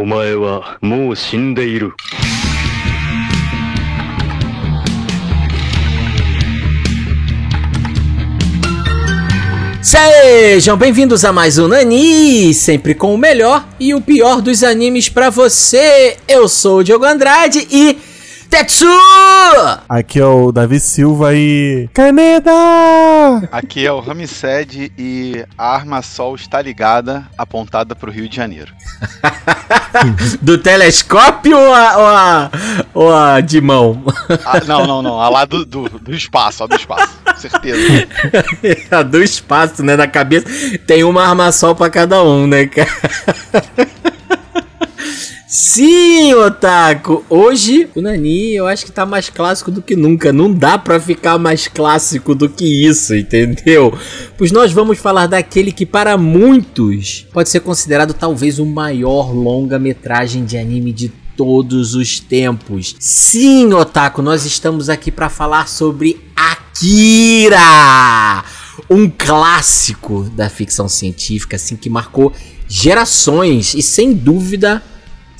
お前はもう死んでいる。 Sejam bem-vindos a mais um Nani, sempre com o melhor e o pior dos animes pra você. Eu sou o Diogo Andrade e Tetsu! Aqui é o Davi Silva e. Caneda! Aqui é o Ramsed e a arma sol está ligada, apontada pro Rio de Janeiro. Do telescópio ou a, ou a, ou a de mão? Ah, não, não, não. A lá do, do, do espaço, a do espaço. Certeza. a do espaço, né? Na cabeça tem uma arma sol pra cada um, né, cara? Sim, Otaku! Hoje o Nani eu acho que tá mais clássico do que nunca. Não dá pra ficar mais clássico do que isso, entendeu? Pois nós vamos falar daquele que para muitos pode ser considerado talvez o maior longa-metragem de anime de todos os tempos. Sim, Otaku, nós estamos aqui para falar sobre Akira! Um clássico da ficção científica, assim, que marcou gerações e sem dúvida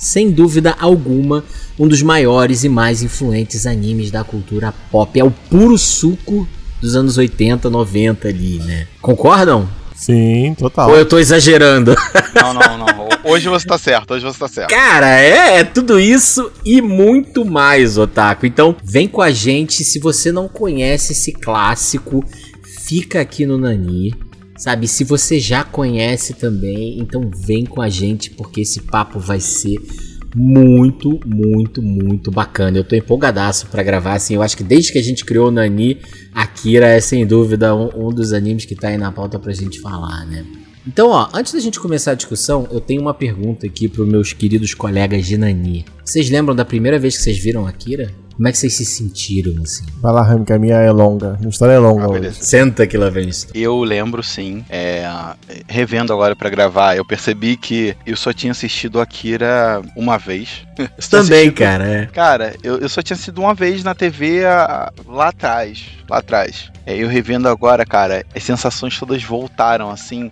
sem dúvida alguma, um dos maiores e mais influentes animes da cultura pop. É o puro suco dos anos 80, 90 ali, né? Concordam? Sim, total. Ou eu tô exagerando? Não, não, não. Hoje você tá certo, hoje você tá certo. Cara, é, é tudo isso e muito mais, Otaku. Então, vem com a gente. Se você não conhece esse clássico, fica aqui no Nani. Sabe, se você já conhece também, então vem com a gente porque esse papo vai ser muito, muito, muito bacana. Eu tô empolgadaço pra gravar, assim, eu acho que desde que a gente criou o Nani, Akira é sem dúvida um, um dos animes que tá aí na pauta pra gente falar, né? Então, ó, antes da gente começar a discussão, eu tenho uma pergunta aqui pros meus queridos colegas de Nani. Vocês lembram da primeira vez que vocês viram Akira? Como é que vocês se sentiram, assim? Vai lá, Rami, que a minha é longa. Minha história é longa Ah. Senta que lá vem isso. Eu lembro sim, é, revendo agora pra gravar, eu percebi que eu só tinha assistido Akira uma vez. Também, assistido- cara, é. Cara, eu, eu só tinha sido uma vez na TV a- lá atrás. Lá atrás. É, eu revendo agora, cara, as sensações todas voltaram assim.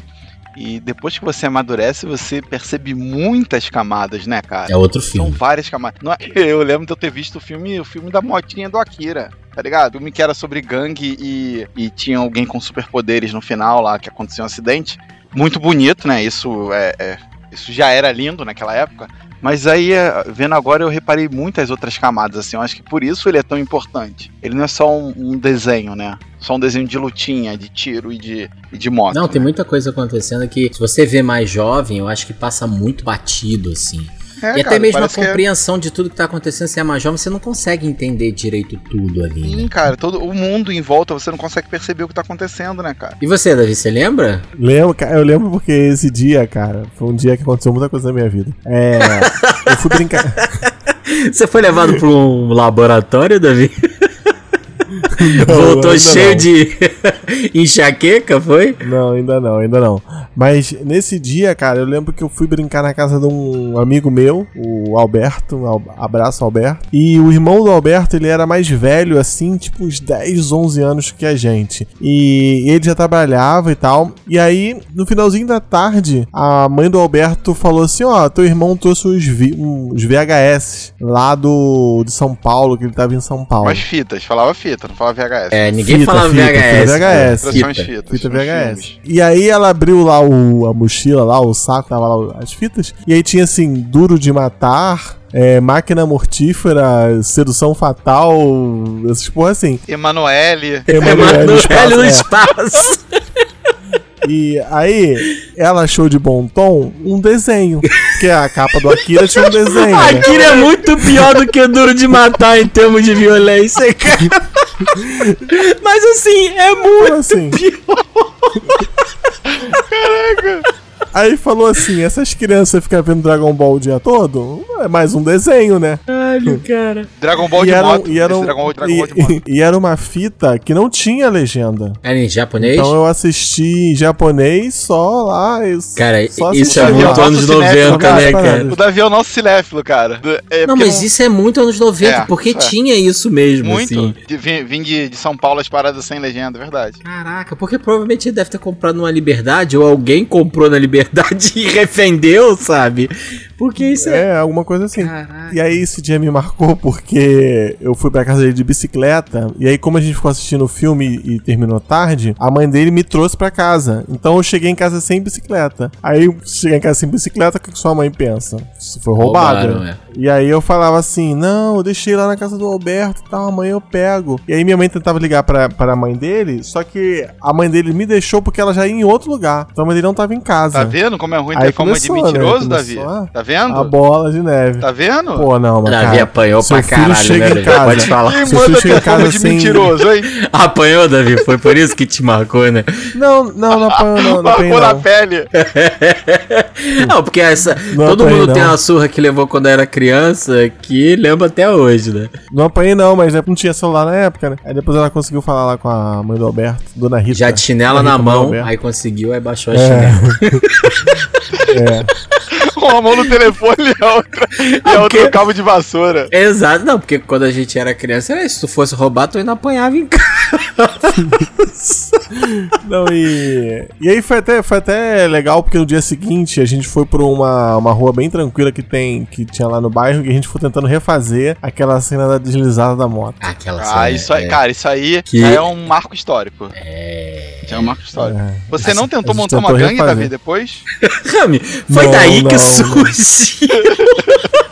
E depois que você amadurece, você percebe muitas camadas, né, cara? É outro São filme. várias camadas. Não é- eu lembro de eu ter visto o filme, o filme da motinha do Akira. Tá ligado? Filme que era sobre gangue e, e tinha alguém com superpoderes no final lá, que aconteceu um acidente. Muito bonito, né? Isso é, é- isso já era lindo naquela época. Mas aí, é, vendo agora, eu reparei muitas outras camadas, assim. Eu acho que por isso ele é tão importante. Ele não é só um, um desenho, né? Só um desenho de lutinha, de tiro e de, e de moto. Não, tem né? muita coisa acontecendo que, se você vê mais jovem, eu acho que passa muito batido, assim. É, e até cara, mesmo a é- compreensão de tudo que tá acontecendo, se é mais jovem, você não consegue entender direito tudo ali, né? Sim, cara, todo o mundo em volta, você não consegue perceber o que tá acontecendo, né, cara? E você, Davi, você lembra? Lembro, ca- eu lembro porque esse dia, cara, foi um dia que aconteceu muita coisa na minha vida. É. eu fui brincar. Você foi levado pra um laboratório, Davi? Não, Voltou cheio não. de enxaqueca, foi? Não, ainda não, ainda não. Mas nesse dia, cara, eu lembro que eu fui brincar na casa de um amigo meu, o Alberto, al- abraço Alberto. E o irmão do Alberto, ele era mais velho, assim, tipo uns 10, 11 anos que a gente. E ele já trabalhava e tal. E aí, no finalzinho da tarde, a mãe do Alberto falou assim: Ó, teu irmão trouxe uns, vi- uns VHS lá do, de São Paulo, que ele tava em São Paulo. Mas fitas, falava fita, não falava VHS. É, ninguém Fita, falava fita, VHS. fita VHS. Umas Fita. fitas. Fita uns VHS. E aí ela abriu lá o, a mochila, lá, o saco, tava lá as fitas. E aí tinha assim, duro de matar, é, máquina mortífera, sedução fatal, essas porra assim. Emanuele. Emanuele no espaço, no é. espaço. E aí ela achou de bom tom um desenho. Porque a capa do Akira tinha um desenho. né? Aquilo é muito pior do que o Duro de Matar em termos de violência, cara. Mas assim, é muito assim? pior. Aí falou assim: essas crianças ficam vendo Dragon Ball o dia todo? É mais um desenho, né? Caralho, cara. Dragon Ball e de era, moto. e, era um- Dragon Ball, Dragon e- Ball de moto. e era uma fita que não tinha legenda. Era em japonês? Então eu assisti em japonês só lá. Cara, só isso é muito Nossa, anos cinéfilo, 90, né, cara. O Davi é o nosso cinéfilo, cara. É, Não, mas isso é muito anos 90, É, porque é. tinha isso mesmo, Muito. assim. De, vim, vim de, de São Paulo as paradas sem legenda, é verdade. Caraca, porque provavelmente ele deve ter comprado numa Liberdade, ou alguém comprou na Liberdade e refendeu, sabe? Porque isso é. É, alguma coisa assim. Caraca. E aí esse dia me marcou porque eu fui pra casa dele de bicicleta. E aí, como a gente ficou assistindo o filme e terminou tarde, a mãe dele me trouxe pra casa. Então eu cheguei em casa sem bicicleta. Aí, cheguei em casa sem bicicleta, o que sua mãe pensa? Isso foi roubado. Roubaram, é. E aí eu falava assim: não, eu deixei lá na casa do Alberto e tal, amanhã eu pego. E aí minha mãe tentava ligar pra, pra mãe dele, só que a mãe dele me deixou porque ela já ia em outro lugar. Então a mãe dele não tava em casa. Tá vendo como é ruim Aí ter fama de começou, né? mentiroso, Davi? Começou a- Tá vendo? A bola de neve. Tá vendo? Pô, não, mas. Davi cara, apanhou seu pra filho caralho, chega né, em Davi? casa. Pode falar. Quem Seu manda chega ter em casa fama de sem- mentiroso, hein? Apanhou, Davi? Foi por isso que te marcou, né? Não, não, não apanhou, não. Não Marcou na pele. Não, porque essa. Não todo apanhei, mundo tem não. uma surra que levou quando era criança que lembra até hoje, né? Não apanhei, não, mas não tinha celular na época, né? Aí depois ela conseguiu falar lá com a mãe do Alberto, Dona Rita. Já chinela na mão, aí conseguiu, aí baixou a chinela. É. Uma mão no telefone e a outra, e a outra no cabo de vassoura. Exato, não, porque quando a gente era criança era isso. Se tu fosse roubar, tu ainda apanhava em casa. Não, e. E aí foi até, foi até legal, porque no dia seguinte a gente foi por uma, uma rua bem tranquila que tem, que tinha lá no bairro, e a gente foi tentando refazer aquela cena da deslizada da moto. Aquela Ah, isso aí, é, cara, isso aí Que- é um marco histórico. É. É um marco histórico. É. Você não tentou montar uma gangue, refazer. Davi, depois? Rami, foi Não, daí que não. surgiu.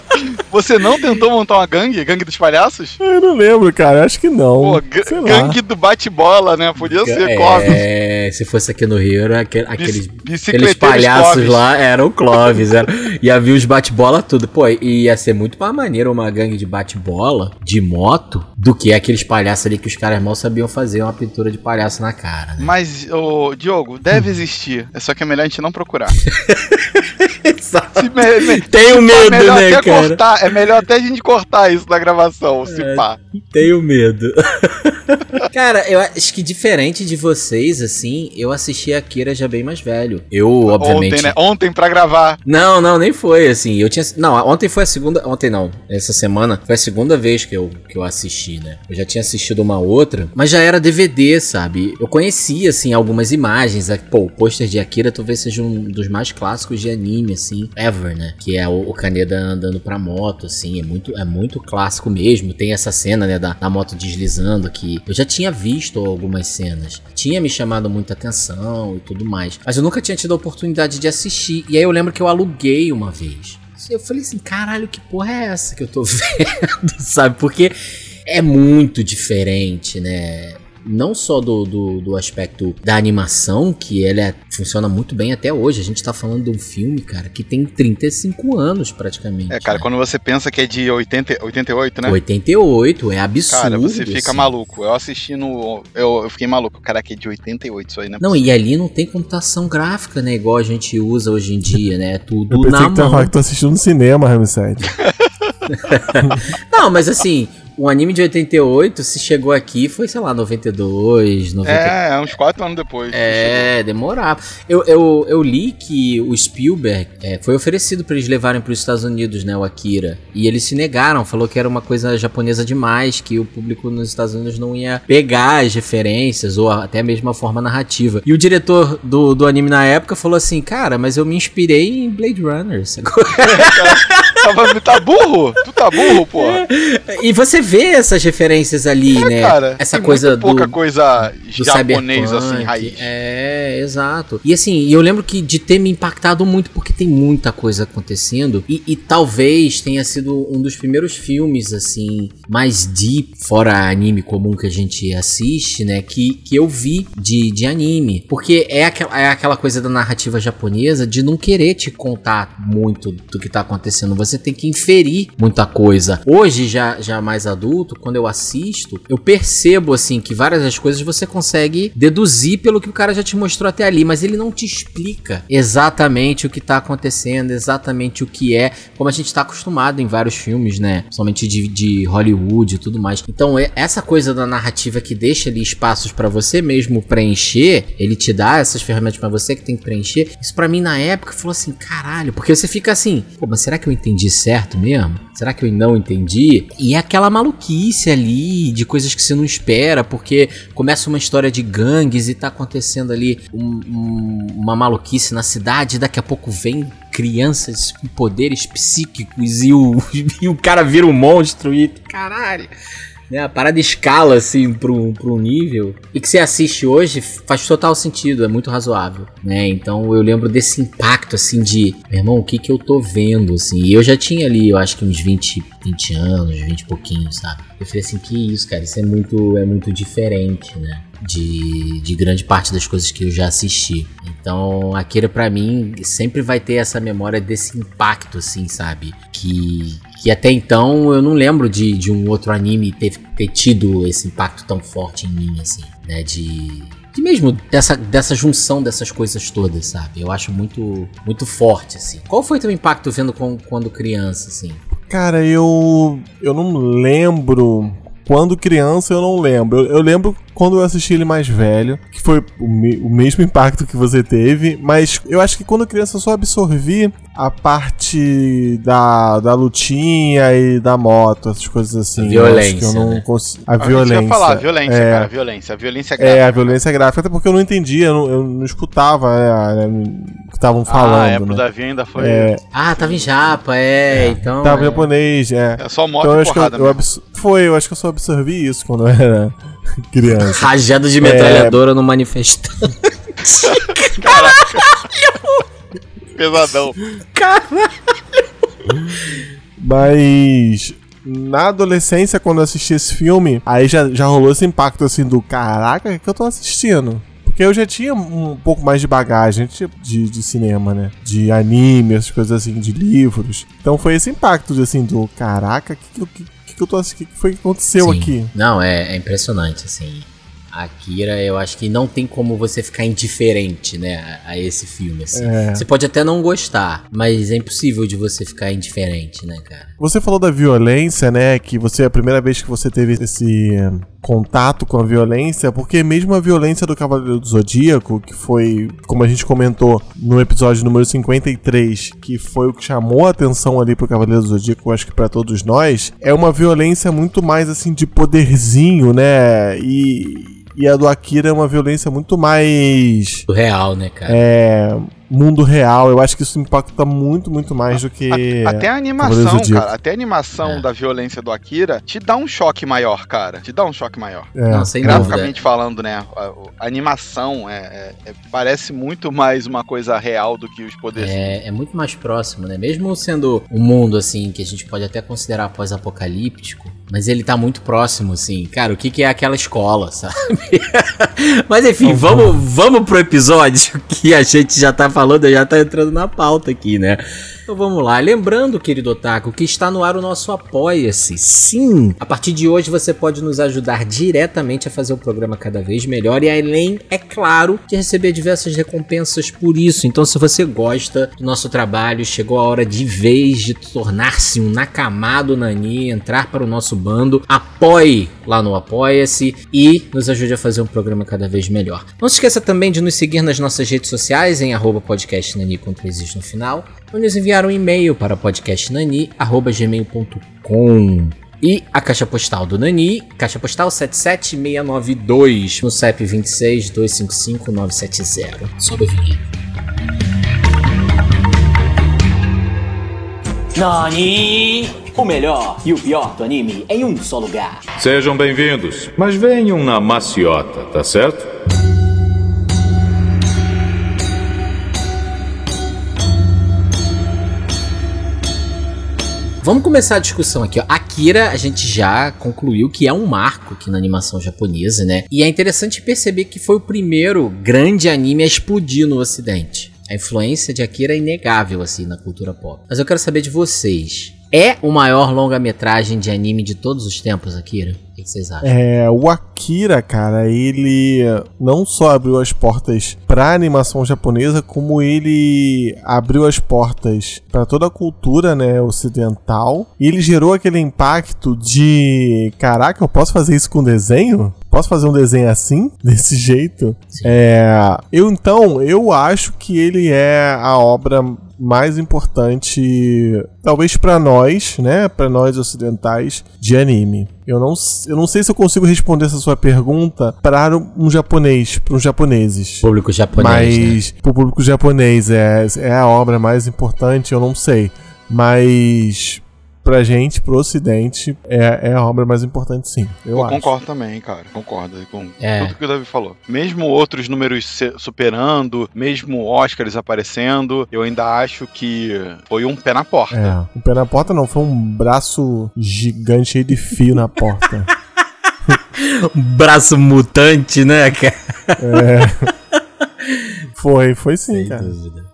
Você não tentou montar uma gangue? Gangue dos palhaços? Eu não lembro, cara, acho que não. Pô, ga- Sei lá. gangue do bate-bola, né? Podia ser, Clóvis. É, se fosse aqui no Rio, era aquele- aqueles, aqueles palhaços Clóvis. lá eram o Clóvis. Era, e havia os bate-bola tudo. Pô, e ia ser muito mais maneiro uma gangue de bate-bola de moto do que aqueles palhaços ali que os caras mal sabiam fazer uma pintura de palhaço na cara, né? Mas, ô, Diogo, deve existir. É só que é melhor a gente não procurar. Exato. Se me- me- Tenho é medo, melhor né, cara? cortar, é melhor até a gente cortar isso na gravação, se É. pá. Tenho medo. Cara, eu acho que diferente de vocês, assim, eu assisti a Akira já bem mais velho. Eu, obviamente. Ontem, né? Ontem pra gravar. Não, não, nem foi, assim. Eu tinha. Não, ontem foi a segunda. Ontem não. Essa semana foi a segunda vez que eu, que eu assisti, né? Eu já tinha assistido uma outra, mas já era DVD, sabe? Eu conhecia, assim, algumas imagens. Pô, o pôster de Akira talvez seja um dos mais clássicos de anime, assim, ever, né? Que é o, Kaneda andando pra moto, assim. É muito, é muito clássico mesmo. Tem essa cena, né, da, da moto deslizando que eu já tinha visto algumas cenas. Tinha me chamado muita atenção e tudo mais. Mas eu nunca tinha tido a oportunidade de assistir. E aí eu lembro que eu aluguei uma vez. Eu falei assim, caralho, que porra é essa que eu tô vendo, sabe? Porque é muito diferente, né? Não só do, do, do aspecto da animação, que ele é- funciona muito bem até hoje. A gente tá falando de um filme, cara, que tem 35 anos praticamente. É, cara, né? quando você pensa que é de 80, 88, né? 88, é absurdo. Cara, você fica assim. maluco. Eu assisti no. Eu, eu fiquei maluco. Caraca, é de 88 isso aí, né? Não, e ali não tem computação gráfica, né? Igual a gente usa hoje em dia, né? É Eu tudo pensei na que mão. falar que tu assistiu no cinema, Ramsed. Não, mas assim, o anime de 88, se chegou aqui, foi, sei lá, 92, 90. É, é uns 4 anos depois. É, demorava. Eu, eu, eu li que o Spielberg é, foi oferecido pra eles levarem para os Estados Unidos, né, o Akira. E eles se negaram, falou que era uma coisa japonesa demais, que o público nos Estados Unidos não ia pegar as referências ou até mesmo a forma narrativa. E o diretor do, do anime na época falou assim: Cara, mas eu me inspirei em Blade Runner. sacou? Tava, tá burro? Tu tá burro, porra? E você vê essas referências ali, né? É, Cara, Essa coisa muito pouca do, coisa do japonês, assim, raiz. É, exato. E assim, eu lembro que de ter me impactado muito porque tem muita coisa acontecendo e, e talvez tenha sido um dos primeiros filmes assim mais deep fora anime comum que a gente assiste, né? Que, que eu vi de, de anime, porque é aquela, é aquela coisa da narrativa japonesa de não querer te contar muito do que tá acontecendo. Você tem que inferir muita coisa. Hoje já já mais adulto, quando eu assisto, eu percebo assim que várias das coisas você consegue deduzir pelo que o cara já te mostrou até ali, mas ele não te explica exatamente o que tá acontecendo, exatamente o que é, como a gente tá acostumado em vários filmes, né? Somente de, de Hollywood e tudo mais. Então, é- essa coisa da narrativa que deixa ali espaços pra você mesmo preencher, ele te dá essas ferramentas pra você que tem que preencher. Isso pra mim na época falou assim, caralho, porque você fica assim, mas será que eu entendi entendi certo mesmo? Será que eu não entendi? E é aquela maluquice ali de coisas que você não espera, porque começa uma história de gangues e tá acontecendo ali um- um- uma maluquice na cidade, daqui a pouco vem crianças com poderes psíquicos e o, e o cara vira um monstro e. Caralho! Né, a parada escala assim pro, pro nível e que você assiste hoje faz total sentido, é muito razoável, né? Então eu lembro desse impacto assim de, meu irmão, o que que eu tô vendo assim? E eu já tinha ali, eu acho que uns 20, 20 anos, 20 e pouquinhos, sabe? Eu falei assim, que isso, cara, isso é muito é muito diferente, né? De, de grande parte das coisas que eu já assisti. Então, Akira pra mim sempre vai ter essa memória desse impacto assim, sabe? Que que até então eu não lembro de, de um outro anime ter, ter tido esse impacto tão forte em mim, assim, né? De, de mesmo dessa, dessa junção dessas coisas todas, sabe? Eu acho muito muito forte, assim. Qual foi teu impacto vendo com, quando criança, assim? Cara, eu. Eu não lembro. Quando criança, eu não lembro. Eu, eu lembro quando eu assisti ele mais velho, que foi o, me- o mesmo impacto que você teve, mas eu acho que quando criança eu só absorvi a parte da, da lutinha e da moto, essas coisas assim. A Eu violência, que eu não né? consigo. A A violência. ia falar, violência, é. cara, violência. A violência é É, a grave. violência gráfica, até porque eu não entendia, eu não, eu não escutava né, né, o que estavam falando. ah, é, pro né? Davi ainda foi. É, Ah, tava em japa, é, então. tava em é. japonês, é. É só moto Então eu e acho que eu, porrada eu abs- Foi, eu acho que eu só absorvi isso quando eu era criança. Rajada de metralhadora no manifestante. Pesadão. Mas na adolescência, quando eu assisti esse filme, aí já, já rolou esse impacto assim do caraca, o que eu tô assistindo? Porque eu já tinha um pouco mais de bagagem de, de cinema, né? De anime, essas coisas assim, de livros. Então foi esse impacto de, assim do caraca, o que, que, eu- que, que eu tô assistindo? O que foi que aconteceu Sim. aqui? Não, é, é impressionante, assim. Akira, eu acho que não tem como você ficar indiferente, né, a, a esse filme, assim. É. Você pode até não gostar, mas é impossível de você ficar indiferente, né, cara? Você falou da violência, né? Que você é a primeira vez que você teve esse eh, contato com a violência, porque mesmo a violência do Cavaleiro do Zodíaco, que foi, como a gente comentou no episódio número 53, que foi o que chamou a atenção ali pro Cavaleiro do Zodíaco, eu acho que pra todos nós, é uma violência muito mais assim de poderzinho, né? E, e a do Akira é uma violência muito mais real, né, cara? é, mundo real. Eu acho que isso impacta muito, muito mais do que. A- Até a animação, cara, até a animação É. da violência do Akira te dá um choque maior, cara. Te dá um choque maior. É. Não, sem dúvida. Graficamente falando, né? A, a animação é, é- é- parece muito mais uma coisa real do que os poderes. É, é muito mais próximo, né? Mesmo sendo um mundo, assim, que a gente pode até considerar pós-apocalíptico, mas ele tá muito próximo, assim. Cara, o que, que é aquela escola, sabe? mas enfim, vamos, vamos pro episódio que a gente já tá falando, já tá entrando na pauta aqui, né? Então vamos lá. Lembrando, querido Otaku, que está no ar o nosso Apoia-se. Sim! A partir de hoje você pode nos ajudar diretamente a fazer o programa cada vez melhor e além, é claro, de receber diversas recompensas por isso. Então, se você gosta do nosso trabalho, chegou a hora de vez de tornar-se um Nakamado Nani, entrar para o nosso apoie lá no Apoia-se e nos ajude a fazer um programa cada vez melhor. Não se esqueça também de nos seguir nas nossas redes sociais em arroba podcastnani com três no final ou nos enviar um e-mail para podcastnani.gmail.com e a caixa postal do Nani, caixa postal 77692, no CEP 26 255 970. Sobe a vinheta. Nani! O melhor e o pior do anime em um só lugar. Sejam bem-vindos, mas venham na maciota, tá certo? Vamos começar a discussão aqui. Ó. Akira, a gente já concluiu que é um marco aqui na animação japonesa, né? E é interessante perceber que foi o primeiro grande anime a explodir no ocidente. A influência de Akira é inegável, assim, na cultura pop. Mas eu quero saber de vocês. É o maior longa-metragem de anime de todos os tempos, Akira? O que vocês acham? É, o Akira, cara, ele não só abriu as portas pra animação japonesa, como ele abriu as portas pra toda a cultura, né, ocidental. E ele gerou aquele impacto de, caraca, eu posso fazer isso com desenho? Posso fazer um desenho assim, desse jeito? Sim. É, eu então, eu acho que ele é a obra mais importante, talvez pra nós, né, Pra nós ocidentais, de anime. Eu não, eu não sei se eu consigo responder essa sua pergunta para um japonês, para os japoneses. Público japonês, né? Mas pro público japonês é, é a obra mais importante, eu não sei. Mas pra gente, pro ocidente, é, é a obra mais importante sim. Eu Eu acho. concordo também, cara. Concordo com É. tudo que o Davi falou. Mesmo outros números superando, mesmo Oscars aparecendo, eu ainda acho que foi um pé na porta. É, o pé na porta não, foi um braço gigante cheio de fio na porta. Um braço mutante, né, cara? Foi, foi sim, Sem cara. dúvida.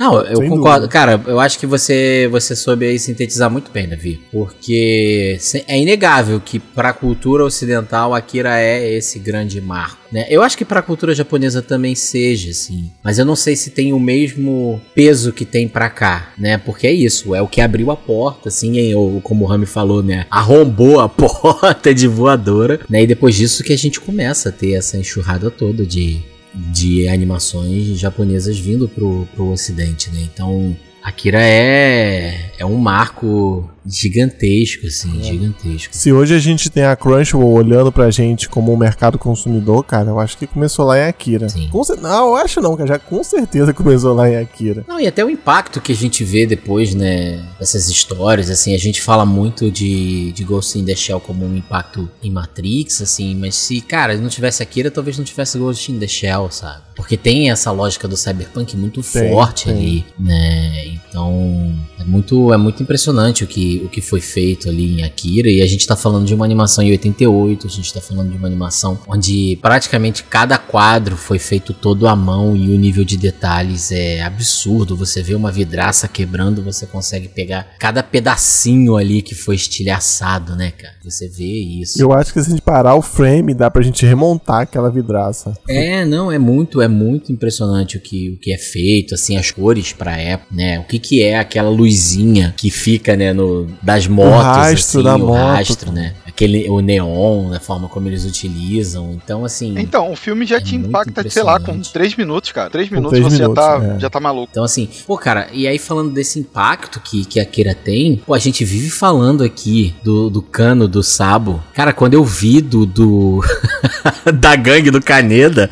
Não, eu Sem concordo. dúvida. Cara, eu acho que você, você soube aí sintetizar muito bem, Davi. Porque é inegável que pra cultura ocidental Akira é esse grande marco. Né? Eu acho que pra cultura japonesa também seja, assim. Mas eu não sei se tem o mesmo peso que tem pra cá, né? Porque é isso, é o que abriu a porta, assim, hein? ou como o Rami falou, né? Arrombou a porta de voadora, né? E depois disso que a gente começa a ter essa enxurrada toda de, de animações japonesas vindo pro, pro ocidente, né? Então, Akira é, é um marco gigantesco, assim, gigantesco. Se hoje a gente tem a Crunchyroll olhando pra gente como um mercado consumidor, cara, eu acho que começou lá em Akira. Sim. Com não, eu acho não, cara, já com certeza começou lá em Akira. Não, e até o impacto que a gente vê depois, né, dessas histórias, assim, a gente fala muito de, de Ghost in the Shell como um impacto em Matrix, assim, mas se, cara, não tivesse Akira, talvez não tivesse Ghost in the Shell, sabe? Porque tem essa lógica do cyberpunk muito Tem, forte tem. ali, né? Então, é muito, é muito impressionante o que, o que foi feito ali em Akira, e a gente tá falando de uma animação em 88, a gente tá falando de uma animação onde praticamente cada quadro foi feito todo à mão e o nível de detalhes é absurdo. Você vê uma vidraça quebrando, você consegue pegar cada pedacinho ali que foi estilhaçado, né, cara? Você vê isso. Eu acho que se a gente parar o frame, dá pra gente remontar aquela vidraça. É, não, é muito, é muito impressionante o que, o que é feito, assim, as cores pra época, né? O que que é aquela luzinha que fica, né, no, das motos, rastro assim, da o moto. rastro, né? Aquele, o neon, a forma como eles utilizam, então, assim... Então, o filme já É te impacta, sei lá, com impressionante. 3 minutos, cara. 3 Com minutos três você minutos, já, tá, é. já tá maluco. Então, assim, pô, cara, e aí falando desse impacto que, que a Akira tem, pô, a gente vive falando aqui do, do cano do Sabo. Cara, quando eu vi do. do da gangue do Caneda,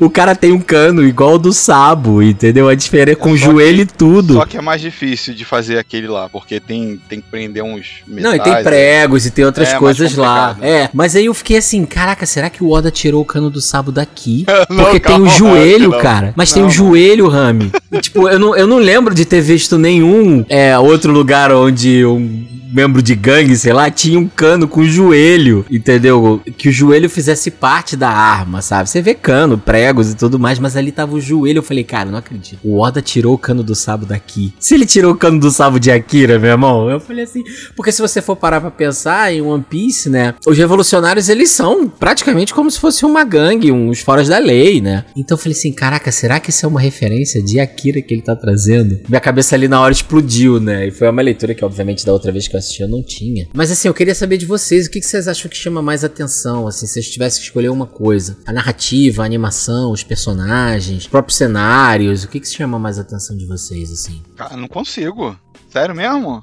o cara tem um cano igual ao do Sabo, entendeu? A diferença é com o joelho e tudo. Só que é mais difícil de fazer aquele lá, porque tem, tem prender uns metais. Não, e tem pregos e tem outras É, coisas lá. complicado. É, mas aí eu fiquei assim, caraca, será que o Oda tirou o cano do Sabo daqui? Não, Porque tem o joelho, não. cara. Mas tem Não, o não. joelho, Rami. Tipo, eu não, eu não lembro de ter visto nenhum é, outro lugar onde um membro de gangue, sei lá, tinha um cano com joelho, entendeu? Que o joelho fizesse parte da arma, sabe? Você vê cano, pregos e tudo mais, mas ali tava o joelho. Eu falei, cara, não acredito. O Oda tirou o cano do Sabo daqui. Se ele tirou o cano do Sabo de Akira, meu irmão, eu falei assim. Porque se você for parar pra pensar em One Piece, né? Os revolucionários, eles são praticamente como se fosse uma gangue, uns foras da lei, né? Então eu falei assim, caraca, será que isso é uma referência de Akira que ele tá trazendo? Minha cabeça ali na hora explodiu, né? E foi uma leitura que, obviamente, da outra vez que eu eu não tinha. Mas assim, eu queria saber de vocês, o que que vocês acham que chama mais atenção, assim, se vocês tivessem que escolher uma coisa? A narrativa, a animação, os personagens, os próprios cenários, o que que chama mais atenção de vocês, assim? Cara, não consigo. Sério mesmo?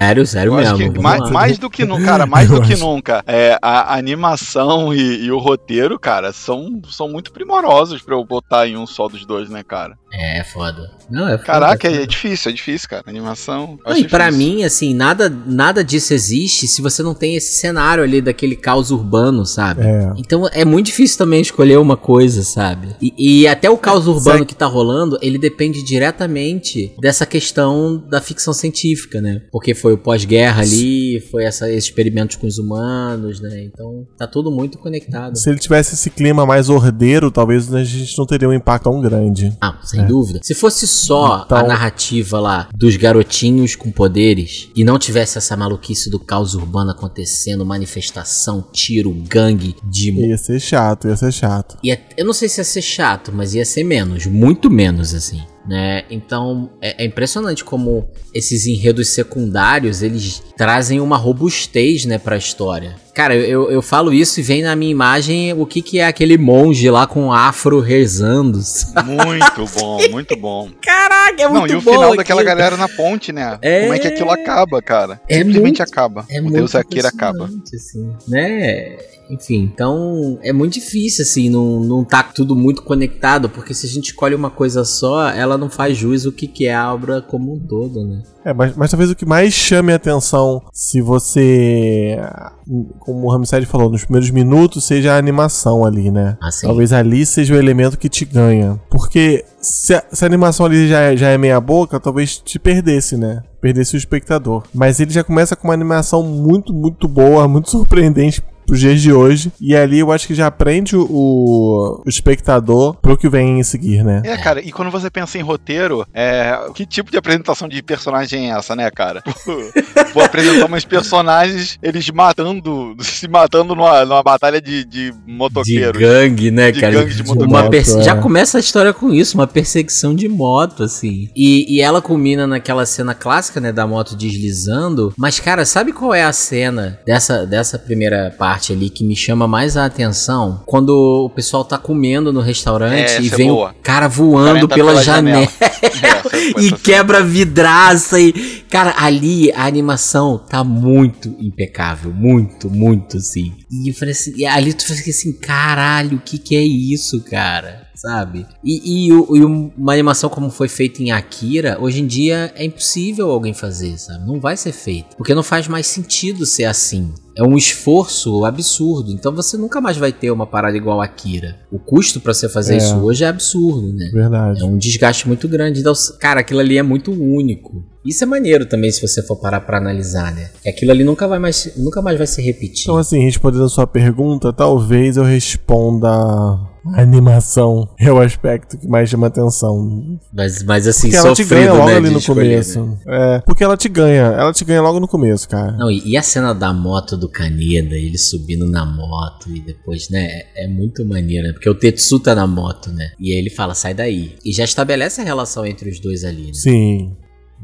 Sério, sério Eu mesmo. que mais, mais do que nunca, cara, mais Eu do que acho. nunca. É, a animação e, e o roteiro, cara, são, são muito primorosos pra eu botar em um só dos dois, né, cara? É, foda. Não, é foda. Caraca, é foda. é difícil, é difícil, cara. Animação. Não, e pra difícil. mim, assim, nada, nada disso existe se você não tem esse cenário ali daquele caos urbano, sabe? É. Então é muito difícil também escolher uma coisa, sabe? E, e até o caos urbano Segue. que tá rolando, ele depende diretamente dessa questão da ficção científica, né? Porque foi o pós-guerra ali, foi essa, esses experimentos com os humanos, né? Então tá tudo muito conectado. Se ele tivesse esse clima mais ordeiro, talvez a gente não teria um impacto tão grande. Ah, sem dúvida. Se fosse só a Então- narrativa lá dos garotinhos com poderes e não tivesse essa maluquice do caos urbano acontecendo, manifestação, tiro, gangue de. Ia ser chato, ia ser chato. Ia, eu não sei se ia ser chato, mas ia ser menos, muito menos assim. Né? Então é, é impressionante como esses enredos secundários eles trazem uma robustez né, para a história. Cara, eu, eu falo isso e vem na minha imagem o que, que é aquele monge lá com afro rezando. sabe? Muito bom, muito bom. Caraca, é Não, muito e o bom. final daquela aquilo. galera na ponte, né? É. Como é que aquilo acaba, cara? É Simplesmente muito- acaba. É o muito Deus Akira acaba. Assim, né? Enfim, então é muito difícil, assim, não, não tá tudo muito conectado, porque se a gente escolhe uma coisa só, ela não faz jus o que, que é a obra como um todo, né? É, mas, mas talvez o que mais chame a atenção, se você. Como o Ramsed falou, nos primeiros minutos, seja a animação ali, né? Assim, Talvez ali seja o elemento que te ganha. Porque se a, se a animação ali já é, já é meia boca, talvez te perdesse, né? Perdesse o espectador. Mas ele já começa com uma animação muito, muito boa, muito surpreendente pros dias de hoje. E ali eu acho que já aprende o, o espectador pro que vem em seguir, né? É, cara, e quando você pensa em roteiro, é, que tipo de apresentação de personagem é essa, né, cara? Vou apresentar umas personagens, eles matando, se matando numa, numa batalha de, de de motoqueiros. gangue, né, De cara? gangue de uma motoqueiro. perse- É. Já começa a história com isso, uma perseguição de moto, assim. E, e ela culmina naquela cena clássica, né, da moto deslizando. Mas, cara, sabe qual é a cena dessa, dessa primeira parte ali que me chama mais a atenção? Quando o pessoal tá comendo no restaurante É, e é vem boa. o cara voando entra pela, pela janela. É, essa foi E quebra vidraça e. Cara, ali a animação tá muito impecável. Muito, muito, assim. E eu falei assim, e ali tu fica assim, caralho, o que que é isso, cara? Sabe? E, e, e uma animação como foi feita em Akira, hoje em dia é impossível alguém fazer, sabe? Não vai ser feito. Porque não faz mais sentido ser assim. É um esforço absurdo. Então você nunca mais vai ter uma parada igual a Akira. O custo pra você fazer É. isso hoje é absurdo, né? Verdade. É um desgaste muito grande. Então, cara, aquilo ali é muito único. Isso é maneiro também se você for parar pra analisar, né? Aquilo ali nunca vai mais, nunca mais vai se repetir. Então, assim, respondendo a sua pergunta, talvez eu responda a animação é o aspecto que mais chama atenção. Mas, mas assim, Porque ela te ganha sofrido, logo né? ali no escolher, começo. né? É, porque ela te ganha, ela te ganha logo no começo, cara. Não, e, e a cena da moto do Kaneda, ele subindo na moto e depois, né? É, é muito maneiro, né? Porque o Tetsu tá na moto, né? E aí ele fala, sai daí. E já estabelece a relação entre os dois ali, né? Sim.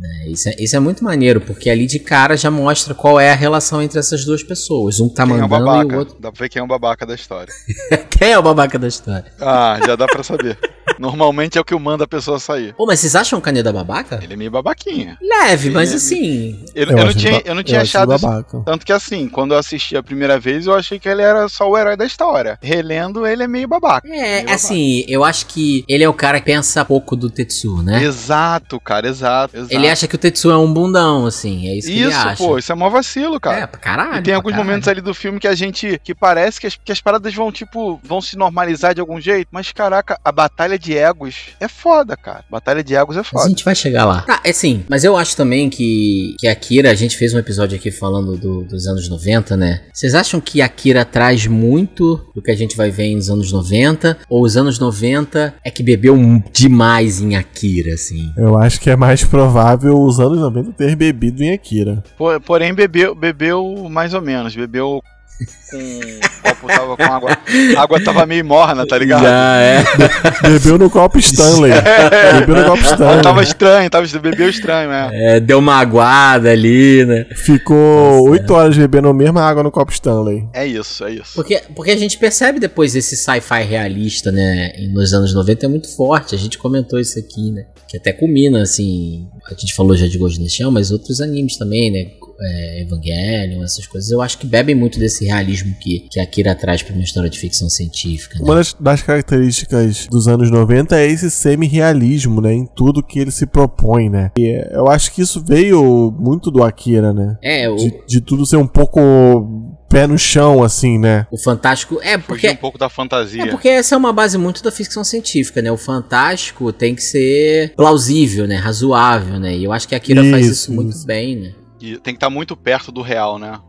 É, Isso é, isso é muito maneiro, porque ali de cara já mostra qual é a relação entre essas duas pessoas. Um tá Quem é o mandando e o babaca? outro. Dá pra ver quem é o babaca da história. Quem é o babaca da história? Ah, já dá pra saber. Normalmente é o que manda a pessoa sair. Pô, mas vocês acham o Kaneda babaca? Ele é meio babaquinha. Leve, mas Ele- assim. Eu, eu não acho tinha, eu não tinha achado isso. babaca. Tanto que assim, quando eu assisti a primeira vez, eu achei que ele era só o herói da história. Relendo, ele é meio babaca. É, Meio babaca. assim, eu acho que ele é o cara que pensa pouco do Tetsu, né? Exato, cara, exato. exato. Ele acha que o Tetsu é um bundão, assim. É isso que ele Isso, acha. pô, isso é mó vacilo, cara. É, pra caralho. E tem alguns caralho. momentos ali do filme que a gente. que parece que as, que as paradas vão, tipo, vão se normalizar de algum jeito. Mas, caraca, a batalha de egos é foda, cara. Batalha de egos é Mas a foda. gente vai chegar lá. Tá, é sim. Mas eu acho também que, que Akira, a gente fez um episódio aqui falando do- dos anos 90, né? Vocês acham que Akira traz muito do que a gente vai ver nos anos 90? Ou os anos 90 é que bebeu demais em Akira, assim? Eu acho que é mais provável os anos 90 ter bebido em Akira. Po- Porém, bebeu, bebeu mais ou menos. Bebeu com. o copo tava com água. A água tava meio morna, tá ligado? Já é. Bebeu no copo Stanley. Bebeu no copo Stanley. Tava estranho, tava, bebeu estranho, é. É, deu uma aguada ali, né? Ficou 8 horas bebendo a mesma água no copo Stanley. É isso, é isso. Porque, porque a gente percebe depois esse sci-fi realista, né? Nos anos 90 é muito forte. A gente comentou isso aqui, né? Que até culmina, assim. A gente falou já de Ghost in the Shell, mas outros animes também, né? É, Evangelion, essas coisas. Eu acho que bebem muito desse realismo que, que a Akira traz pra uma história de ficção científica. Né? Uma das, das características dos anos 90 é esse semi-realismo, né? Em tudo que ele se propõe, né? E é, eu acho que isso veio muito do Akira, né? É, o, De, de tudo ser um pouco pé no chão, assim, né? o fantástico. É, Fugir porque. um pouco da fantasia. É porque essa é uma base muito da ficção científica, né? O fantástico tem que ser plausível, né? Razoável, né? E eu acho que a Akira faz Isso, isso muito isso. bem, né? E tem que estar muito perto do real, né?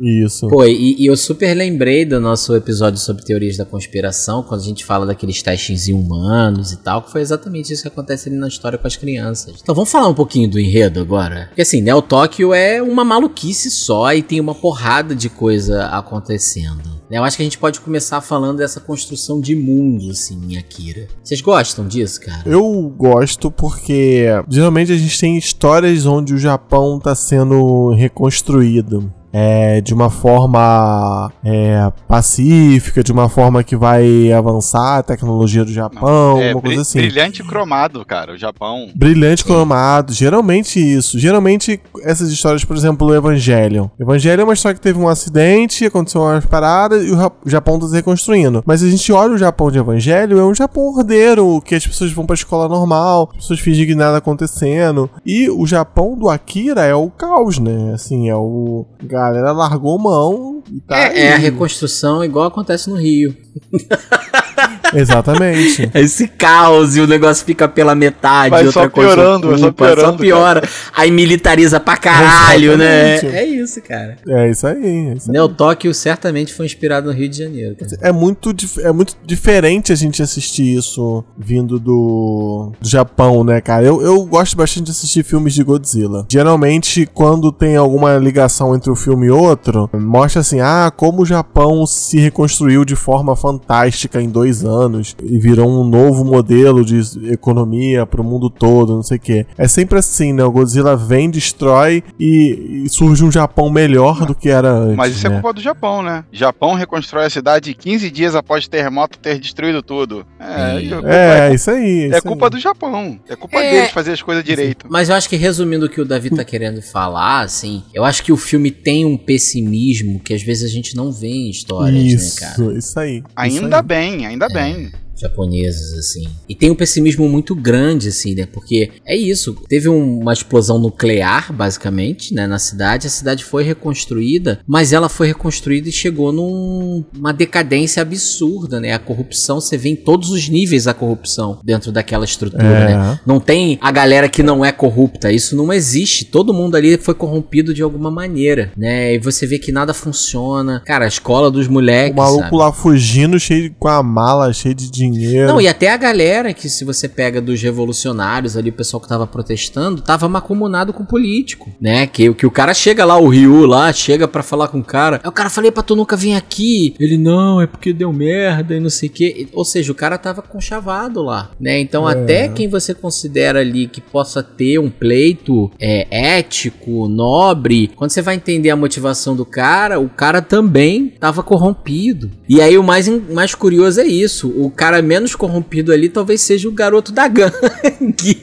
Isso. Pô, e, e eu super lembrei do nosso episódio sobre teorias da conspiração, quando a gente fala daqueles testes em humanos e tal, que foi exatamente isso que acontece ali na história com as crianças. Então vamos falar um pouquinho do enredo agora? Porque assim, Neo Tóquio é uma maluquice só e tem uma porrada de coisa acontecendo. né? Eu acho que a gente pode começar falando dessa construção de mundo, assim, em Akira. Vocês gostam disso, cara? Eu gosto porque geralmente a gente tem histórias onde o Japão tá sendo reconstruído. başladım. É, de uma forma é, pacífica, de uma forma que vai avançar a tecnologia do Japão, é, uma coisa assim. Brilhante cromado, cara. O Japão. Brilhante cromado, geralmente isso. Geralmente essas histórias, por exemplo, o Evangelion. Evangelion é uma história que teve um acidente, aconteceu umas paradas e o Japão tá se reconstruindo. Mas a gente olha o Japão de Evangelho, é um Japão ordeiro, que as pessoas vão pra escola normal, as pessoas fingem que nada acontecendo. E o Japão do Akira é o caos, né? Assim, é o. A galera largou mão e tá. É, é a aí. reconstrução igual acontece no Rio. Exatamente. Esse caos e o negócio fica pela metade. Vai outra só coisa piorando, só piorando, piora. Aí militariza pra caralho, né? Exatamente. É isso, cara. é isso aí. É isso aí. Certamente foi inspirado no Rio de Janeiro. cara. É muito, é muito diferente a gente assistir isso vindo do, do Japão, né, cara? Eu, eu gosto bastante de assistir filmes de Godzilla. Geralmente, quando tem alguma ligação entre um filme e outro, mostra assim, ah, como o Japão se reconstruiu de forma fantástica em dois anos e virou um novo modelo de economia pro mundo todo, não sei o quê. É sempre assim, né? O Godzilla vem, destrói e, e surge um Japão melhor do que era antes. Mas isso é né? culpa do Japão, né? Japão reconstrói a cidade 15 dias após o terremoto ter destruído tudo. É, é É, isso aí. é isso culpa aí. do Japão. É culpa É. deles fazer as coisas direito. Mas eu acho que resumindo o que o Davi tá querendo falar, assim, eu acho que o filme tem um pessimismo que às vezes a gente não vê em histórias, Isso, né, cara? isso aí. Ainda bem, ainda bem. Japonesas, assim. E tem um pessimismo muito grande, assim, né? Porque é isso. Teve um- uma explosão nuclear, basicamente, né? Na cidade. A cidade foi reconstruída, mas ela foi reconstruída e chegou numa decadência absurda, né? A corrupção, você vê em todos os níveis a corrupção dentro daquela estrutura, É. né? Não tem a galera que não é corrupta. Isso não existe. Todo mundo ali foi corrompido de alguma maneira, né? E você vê que nada funciona. Cara, a escola dos moleques. O maluco sabe? lá fugindo, cheio de- com a mala, cheio de dinheiro. Não, e até a galera que, se você pega dos revolucionários ali, o pessoal que tava protestando, tava macumunado com político, né? Que, que o cara chega lá, o Ryu lá, chega pra falar com o cara. Aí o cara falei pra tu nunca vir aqui. Ele, não, é porque deu merda e não sei o quê. Ou seja, o cara tava conchavado lá, né? Então, até quem você considera ali que possa ter um pleito é, ético, nobre, quando você vai entender a motivação do cara, o cara também tava corrompido. E aí o mais, mais curioso é isso. O cara menos corrompido ali talvez seja o garoto da gangue.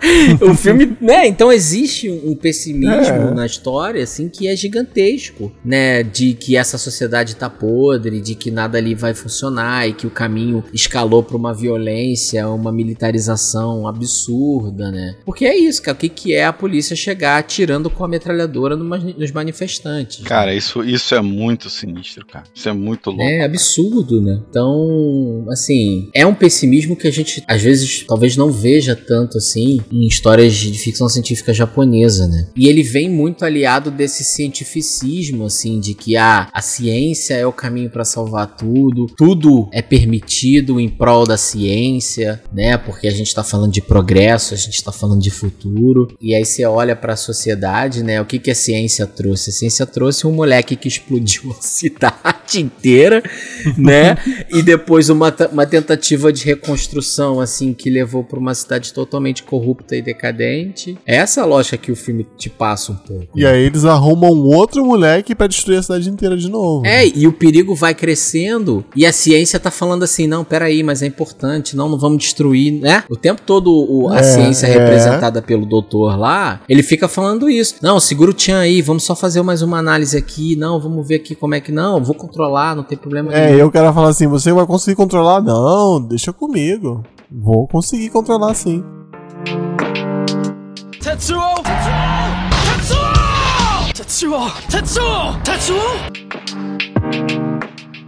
o filme, né? Então existe um pessimismo É. na história, assim, que é gigantesco, né? De que essa sociedade tá podre, de que nada ali vai funcionar e que o caminho escalou pra uma violência, uma militarização absurda, né? Porque é isso, cara. O que, que é a polícia chegar atirando com a metralhadora numa- nos manifestantes? Cara, isso, isso é muito sinistro, cara. Isso é muito louco. É absurdo, né? Então, assim, é um pessimismo que a gente às vezes talvez não veja tanto assim em histórias de ficção científica japonesa, né? E ele vem muito aliado desse cientificismo, assim, de que ah, a ciência é o caminho pra salvar tudo, tudo é permitido em prol da ciência, né? Porque a gente tá falando de progresso, a gente tá falando de futuro. E aí você olha pra sociedade, né? O que que a ciência trouxe? A ciência trouxe um moleque que explodiu a cidade inteira, né? e depois uma, uma tentativa de reconstrução, assim, que levou pra uma cidade totalmente corrupta e decadente. É essa lógica que o filme te passa um pouco. E aí eles arrumam outro moleque pra destruir a cidade inteira de novo. É, e o perigo vai crescendo e a ciência tá falando assim, não, peraí, mas é importante, não, não vamos destruir, né? O tempo todo o- a É, ciência é. representada pelo doutor lá, ele fica falando isso. Não, segura o Tchan aí, vamos só fazer mais uma análise aqui, não, vamos ver aqui como é que não, vou controlar, não tem problema É, nenhum. e o cara fala assim: você vai conseguir controlar? Não, deixa comigo. Vou conseguir controlar sim. Tetsuo! Tetsuo! Tetsuo! Tetsuo! Tetsuo!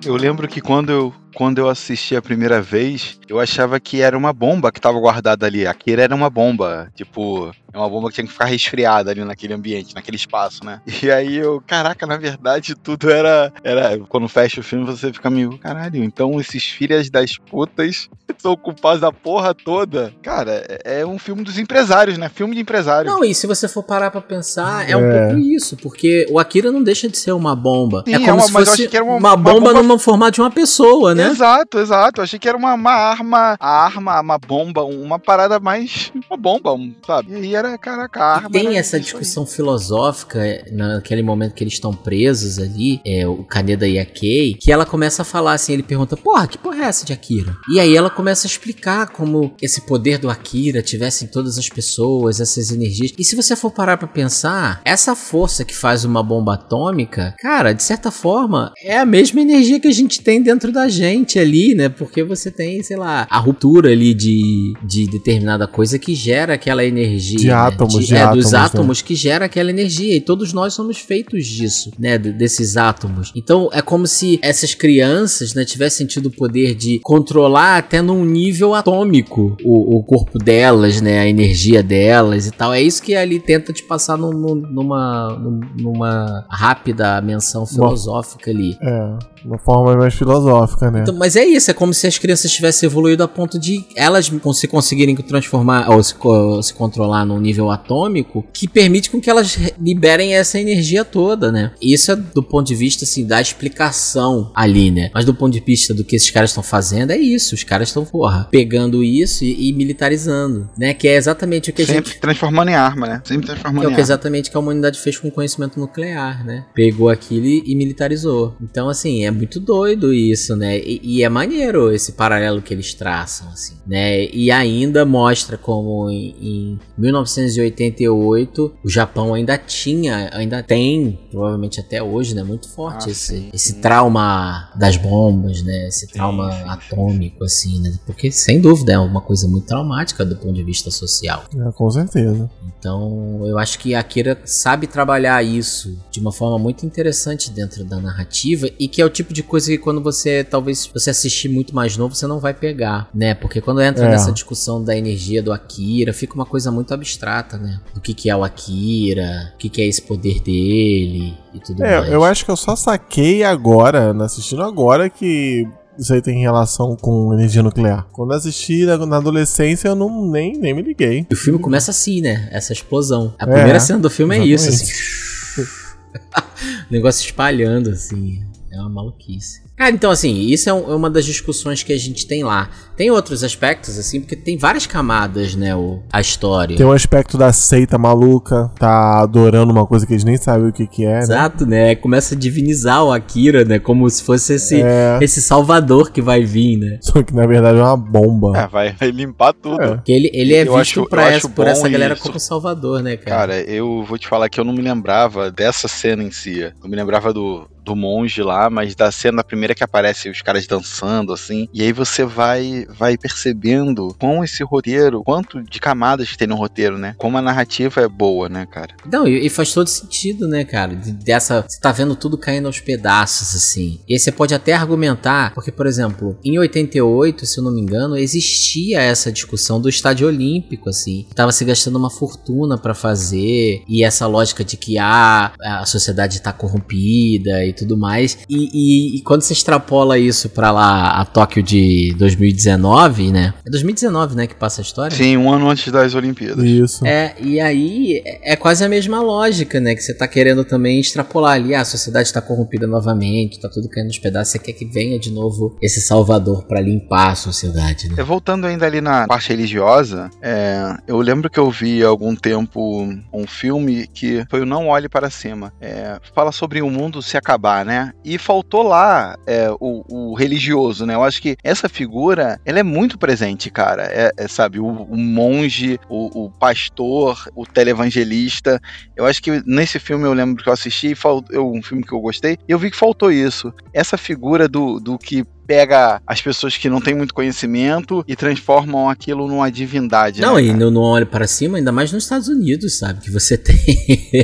Eu lembro que quando eu, quando eu assisti a primeira vez, eu achava que era uma bomba que tava guardada ali. Aquilo era uma bomba. Tipo, é uma bomba que tinha que ficar resfriada ali naquele ambiente, naquele espaço, né? E aí eu, caraca, na verdade tudo era. era quando fecha o filme você fica meio, caralho, então esses filhas das putas são culpados da porra toda. Cara, é é um filme dos empresários, né? Filme de empresário. Não, e se você for parar pra pensar, é, um É. pouco isso, porque o Akira não deixa de ser uma bomba. Sim, é é como uma- se mas eu fosse acho que era uma- uma, uma bomba, bomba- numa formato de uma pessoa, né? Exato, exato. Eu achei que era uma, uma arma, a arma, uma bomba, uma parada mais. Uma bomba, um, sabe? E aí era, caraca, a arma. E tem essa discussão filosófica é, naquele momento que eles estão presos ali, é, o Kaneda e a Kei, que ela começa a falar assim, ele pergunta, porra, que porra é essa de Akira? E aí ela começa a explicar como esse poder do Akira tivesse em todas as pessoas, essas energias. E se você for parar pra pensar, essa força que faz uma bomba atômica, cara, de certa forma, é a mesma energia que a gente tem dentro da gente ali, né? Porque você tem, sei lá, a ruptura ali de, de determinada coisa que gera aquela energia. De né? átomos, de é, átomos, dos né? átomos que gera aquela energia. E todos nós somos feitos disso, né? de- Desses átomos. Então é como se essas crianças, né, tivessem tido o poder de controlar até num nível atômico o, o corpo delas, né? A energia delas e tal. É isso que ali tenta te passar num- num- numa, num- numa rápida menção filosófica ali. É, uma forma mais filosófica, né? Então, mas é isso, é como se as crianças tivessem evoluído a ponto de elas se conseguirem transformar ou se, co- se controlar num nível atômico que permite com que elas re- liberem essa energia toda, né? Isso é do ponto de vista assim da explicação ali, né? Mas do ponto de vista do que esses caras estão fazendo é isso, os caras estão, porra, pegando isso e, e militarizando, né? Que é exatamente o que a Sempre gente transformando em arma, né? Sempre transformando é o que arma. exatamente que a humanidade fez com o conhecimento nuclear, né? Pegou aquilo e e militarizou. Então, assim, é muito doido isso, né? E, e é maneiro esse paralelo que eles traçam, assim, né? E ainda mostra como em, em 1988 o Japão ainda tinha, ainda tem, provavelmente até hoje, né? Muito forte Ah, esse, sim. esse trauma das bombas, né? Esse trauma sim, sim. atômico, assim, né? Porque, sem dúvida, é uma coisa muito traumática do ponto de vista social. É, com certeza. Então, eu acho que a Akira sabe trabalhar isso de uma forma muito interessante dentro da narrativa e que é o tipo de coisa que quando você, talvez, você assistir muito mais novo, você não vai pegar, né? Porque quando entra É. nessa discussão da energia do Akira, fica uma coisa muito abstrata, né? Do que que é o Akira, o que que é esse poder dele e tudo mais. É, eu acho que eu só saquei agora, né, assistindo agora, que isso aí tem relação com energia nuclear. Quando assisti na, adolescência, eu não, nem, nem me liguei. E o filme começa assim, né? Essa explosão. A É, primeira cena do filme é isso, exatamente. assim. o negócio espalhando, assim. É uma maluquice. Cara, então assim, isso é, um- é uma das discussões que a gente tem lá. Tem outros aspectos, assim, porque tem várias camadas, né, o, a história. Tem um aspecto da seita maluca, tá adorando uma coisa que eles nem sabem o que que é, né? Exato, né? Começa a divinizar o Akira, né? Como se fosse esse, É, esse salvador que vai vir, né? só que na verdade é uma bomba. É, vai, vai limpar tudo. É. Porque ele, ele é Eu visto acho- essa- por essa galera isso. como salvador, né, cara? Cara, eu vou te falar que eu não me lembrava dessa cena em si. Eu me lembrava do, do monge lá, mas da cena primeira que aparece os caras dançando, assim. E aí você vai, vai percebendo com esse roteiro, quanto de camadas que tem no roteiro, né? Como a narrativa é boa, né, cara? Não, e, e faz todo sentido, né, cara? De- dessa. Você tá vendo tudo caindo aos pedaços, assim. E aí você pode até argumentar, porque, por exemplo, em 88, se eu não me engano, existia essa discussão do estádio olímpico, assim. Tava se gastando uma fortuna pra fazer, e essa lógica de que ah, a sociedade tá corrompida e tudo mais. E, e- e quando você extrapola isso pra lá, a Tóquio de 2019, né? É 2019, né, que passa a história? Sim, um ano antes das Olimpíadas. Isso. É, e aí é é quase a mesma lógica, né? Que você tá querendo também extrapolar ali, ah, a sociedade tá corrompida novamente, tá tudo caindo nos pedaços, você quer que venha de novo esse salvador pra limpar a sociedade, né? É, Voltando ainda ali na parte religiosa, é, eu lembro que eu vi há algum tempo um filme que foi o Não Olhe Para Cima. É, fala sobre o mundo se acabar, né? E faltou lá é, o, o religioso, né? Eu acho que essa figura, ela é muito presente, cara. É, é, sabe, o, o monge, o, o pastor, o televangelista. Eu acho que nesse filme eu lembro que eu assisti, um filme que eu gostei, e eu vi que faltou isso. Essa figura do, do que pega as pessoas que não têm muito conhecimento e transformam aquilo numa divindade. Não, né, e não, não olhe para cima, ainda mais nos Estados Unidos, sabe? Que você tem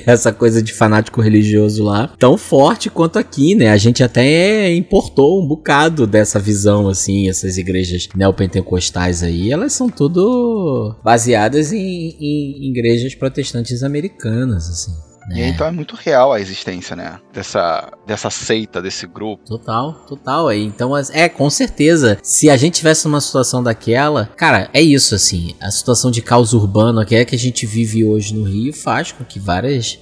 essa coisa de fanático religioso lá tão forte quanto aqui, né? A gente até importou um bocado dessa visão, assim, essas igrejas neopentecostais aí, elas são tudo baseadas em, em igrejas protestantes americanas, assim. E aí, então é muito real a existência, né? Dessa, dessa seita, desse grupo. Total, total. aí Então, é, com certeza. Se a gente tivesse numa situação daquela, cara, é isso, assim. A situação de caos urbano que é que a gente vive hoje no Rio faz com que vários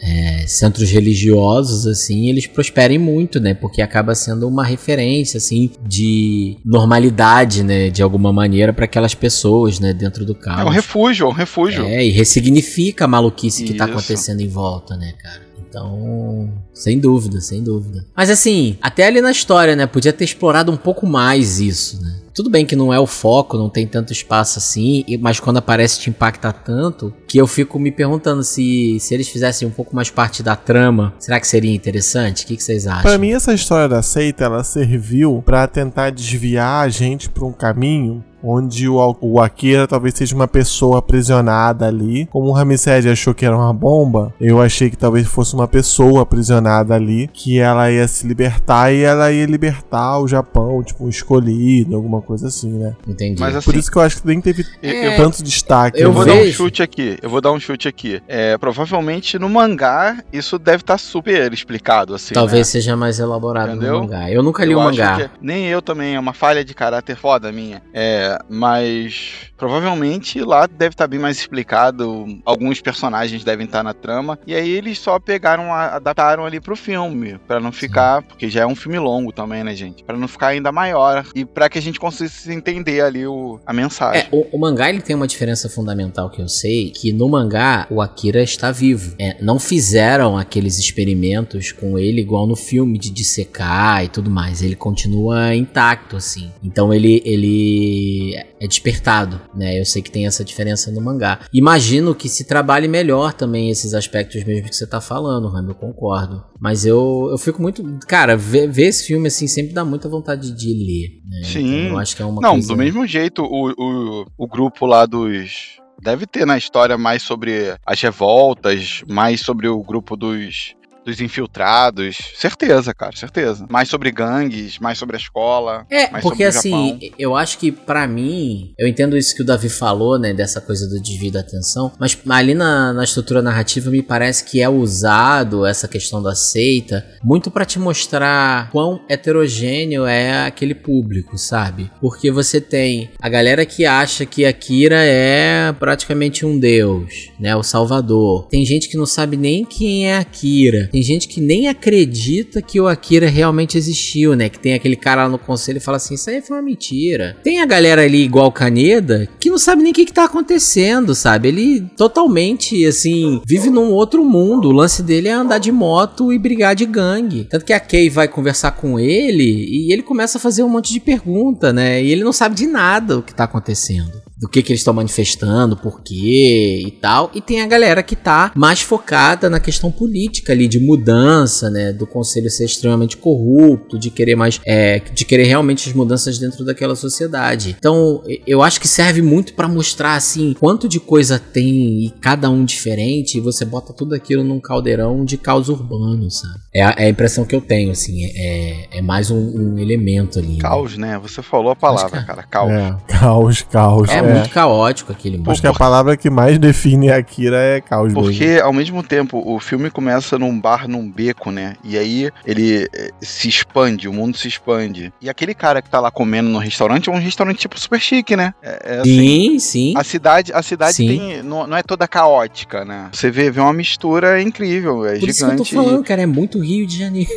centros religiosos, assim, eles prosperem muito, né? Porque acaba sendo uma referência, assim, de normalidade, né? De alguma maneira para aquelas pessoas, né? Dentro do caos. É um refúgio, é um refúgio. É, e ressignifica a maluquice que tá Isso. acontecendo em volta, né, cara? Então, sem dúvida, sem dúvida. Mas assim, até ali na história, né? Podia ter explorado um pouco mais isso, né? Tudo bem que não é o foco, não tem tanto espaço assim, mas quando aparece te impacta tanto que eu fico me perguntando se, se eles fizessem um pouco mais parte da trama, será que seria interessante? O que, que vocês acham? Pra mim, essa história da seita, ela serviu pra tentar desviar a gente pra um caminho onde o, o Akira talvez seja uma pessoa aprisionada ali. Como o Ramsed achou que era uma bomba, eu achei que talvez fosse uma pessoa aprisionada ali, que ela ia se libertar e ela ia libertar o Japão, tipo, um escolhido, alguma coisa assim, né? Entendi. Mas assim, Por isso que eu acho que nem teve eu, É, eu- tanto destaque. eu eu vou né? dar um chute aqui. Eu vou dar um chute aqui. É, provavelmente no mangá isso deve estar super explicado, assim. Talvez né? seja mais elaborado Entendeu? no mangá. Eu nunca li Eu o mangá. que- nem eu também, é uma falha de caráter foda minha. É, mas provavelmente lá deve estar bem mais explicado. Alguns personagens devem estar na trama. E aí eles só pegaram, a- adaptaram ali pro filme. Pra não ficar. Porque já é um filme longo também, né, gente? Pra não ficar ainda maior. E pra que a gente conseguisse entender ali o, a mensagem. É, o, o mangá ele tem uma diferença fundamental que eu sei, que no mangá o Akira está vivo. É, não fizeram aqueles experimentos com ele igual no filme de dissecar e tudo mais. Ele continua intacto, assim. Então ele, ele é despertado, né? Eu sei que tem essa diferença no mangá. Imagino que se trabalhe melhor também esses aspectos mesmo que você tá falando, Ram, eu concordo. Mas eu, eu fico muito... Cara, ver, ver esse filme, assim, sempre dá muita vontade de ler, né? Sim. Então, eu acho que é uma Não, coisa... do mesmo jeito, o, o, o grupo lá dos. Deve ter na história mais sobre as revoltas, mais sobre o grupo dos, dos infiltrados. Certeza, cara, certeza. Mais sobre gangues, mais sobre a escola. É, mais porque sobre o assim, eu acho que pra mim, eu entendo isso que o Davi falou, né, dessa coisa do desvio da atenção, mas ali na, na estrutura narrativa me parece que é usado essa questão da seita muito pra te mostrar quão heterogêneo é aquele público, sabe? Porque você tem a galera que acha que Akira é praticamente um deus, né, o salvador. Tem gente que não sabe nem quem é Akira. Tem gente que nem acredita que o Akira realmente existiu, né? Que tem aquele cara lá no conselho e fala assim: Isso aí foi uma mentira. Tem a galera ali, igual o Kaneda, que não sabe nem o que, que tá acontecendo, sabe? Ele totalmente, assim, vive num outro mundo. O lance dele é andar de moto e brigar de gangue. Tanto que a Kay vai conversar com ele e ele começa a fazer um monte de pergunta, né? E ele não sabe de nada o que tá acontecendo do que, que eles estão manifestando, por quê e tal. E tem a galera que tá mais focada na questão política ali, de mudança, né? Do conselho ser extremamente corrupto, de querer mais. é, de querer realmente as mudanças dentro daquela sociedade. Então, eu acho que serve muito pra mostrar, assim, quanto de coisa tem e cada um diferente, e você bota tudo aquilo num caldeirão de caos urbano, sabe? É a, é a impressão que eu tenho, assim, é, é mais um, um elemento ali. né? Caos, né? Você falou a palavra, que- cara. Caos. É, caos, caos. É, muito caótico aquele mundo. Acho que a palavra que mais define Akira é caos mesmo. Porque, ao mesmo tempo, o filme começa num bar, num beco, né? E aí ele eh, se expande, o mundo se expande. E aquele cara que tá lá comendo no restaurante é um restaurante tipo super chique, né? É, é assim, Sim, sim. A cidade, a cidade Sim. tem, não, não é toda caótica, né? Você vê, vê uma mistura incrível, é Por isso que eu tô gigante. falando, cara, é muito Rio de Janeiro.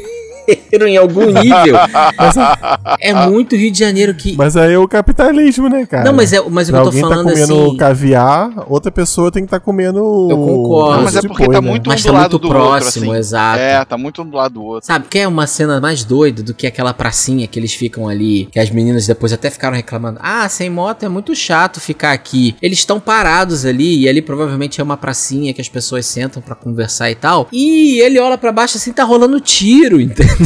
em algum nível. é muito Rio de Janeiro que. Mas aí é o capitalismo, né, cara? não, mas, é, mas o que eu tô alguém tá falando comendo assim. caviar, outra pessoa tem que estar comendo. Eu concordo. Não, mas é de porque boi, tá né? muito Mas um tá do lado muito do próximo, outro, assim. exato. É, tá muito um do lado do outro. Sabe, quer uma cena mais doida do que aquela pracinha que eles ficam ali, que as meninas depois até ficaram reclamando. Ah, sem moto é muito chato ficar aqui. Eles estão parados ali, e ali provavelmente é uma pracinha que as pessoas sentam pra conversar e tal. E ele olha pra baixo assim, tá rolando tiro, entendeu?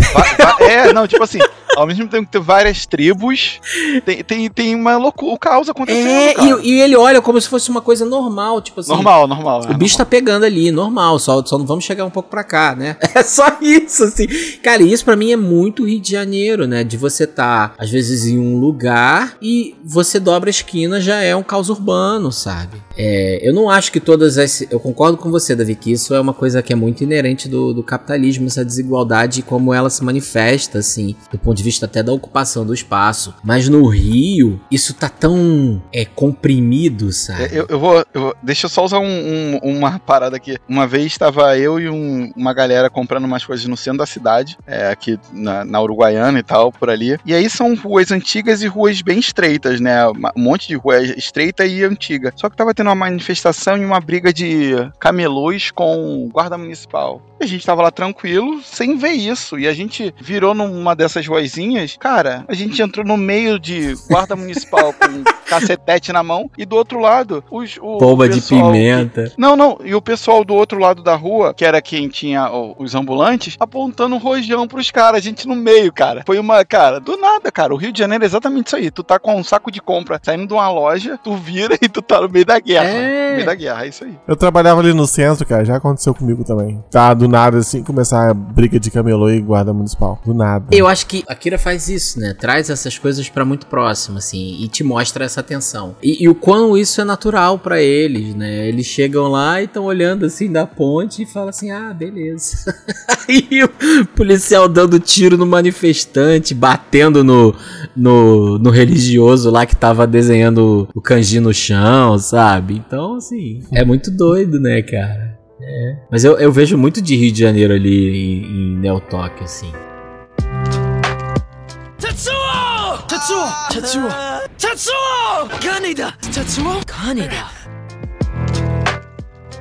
É, não, tipo assim, ao mesmo tempo que tem várias tribos, tem, tem, tem uma loucura, o caos acontecendo, É, e, e ele olha como se fosse uma coisa normal, tipo assim. Normal, normal. O bicho tá pegando ali, normal, só, só não vamos chegar um pouco pra cá, né? É só isso, assim. Cara, e isso pra mim é muito Rio de Janeiro, né? De você tá, às vezes, em um lugar e você dobra a esquina, já é um caos urbano, sabe? É, eu não acho que todas as. Eu concordo com você, Davi, que isso é uma coisa que é muito inerente do, do capitalismo, essa desigualdade e como ela se manifesta, assim, do ponto de vista até da ocupação do espaço. Mas no Rio, isso tá tão é, comprimido, sabe? Eu, eu vou, eu vou- Deixa eu só usar um- um- uma parada aqui. Uma vez estava eu e um- uma galera comprando umas coisas no centro da cidade, é, aqui na, na Uruguaiana e tal, por ali. E aí são ruas antigas e ruas bem estreitas, né? Um monte de rua estreita e antiga. Só que tava tendo uma manifestação e uma briga de camelôs com guarda municipal. A gente tava lá tranquilo, sem ver isso. E a gente virou numa dessas Cara, a gente entrou no meio de guarda municipal com cacetete na mão. E do outro lado, os, o Pomba de pessoal que- pimenta. não, não. E o pessoal do outro lado da rua, que era quem tinha ó, os ambulantes, apontando um rojão pros caras, a gente no meio, cara. Foi uma, cara, do nada, cara. O Rio de Janeiro é exatamente isso aí. Tu tá com um saco de compra saindo de uma loja, tu vira e tu tá no meio da guerra. É. No meio da guerra, é isso aí. Eu trabalhava ali no centro, cara, já aconteceu comigo também. Tá, do nada, assim, começar a briga de camelô e guarda municipal. Do nada. Eu acho que a Kira faz isso, né? Traz essas coisas pra muito próximo, assim, e te mostra essa tensão. E, e o quão isso é natural pra eles, né? Eles chegam lá e estão olhando assim da ponte e falam assim: ah, beleza. Aí o policial dando tiro no manifestante, batendo no, no, no religioso lá que tava desenhando o kanji no chão, sabe? Então, assim, é muito doido, né, cara? É. Mas eu, eu vejo muito de Rio de Janeiro ali em, em Neo Tóquio, assim.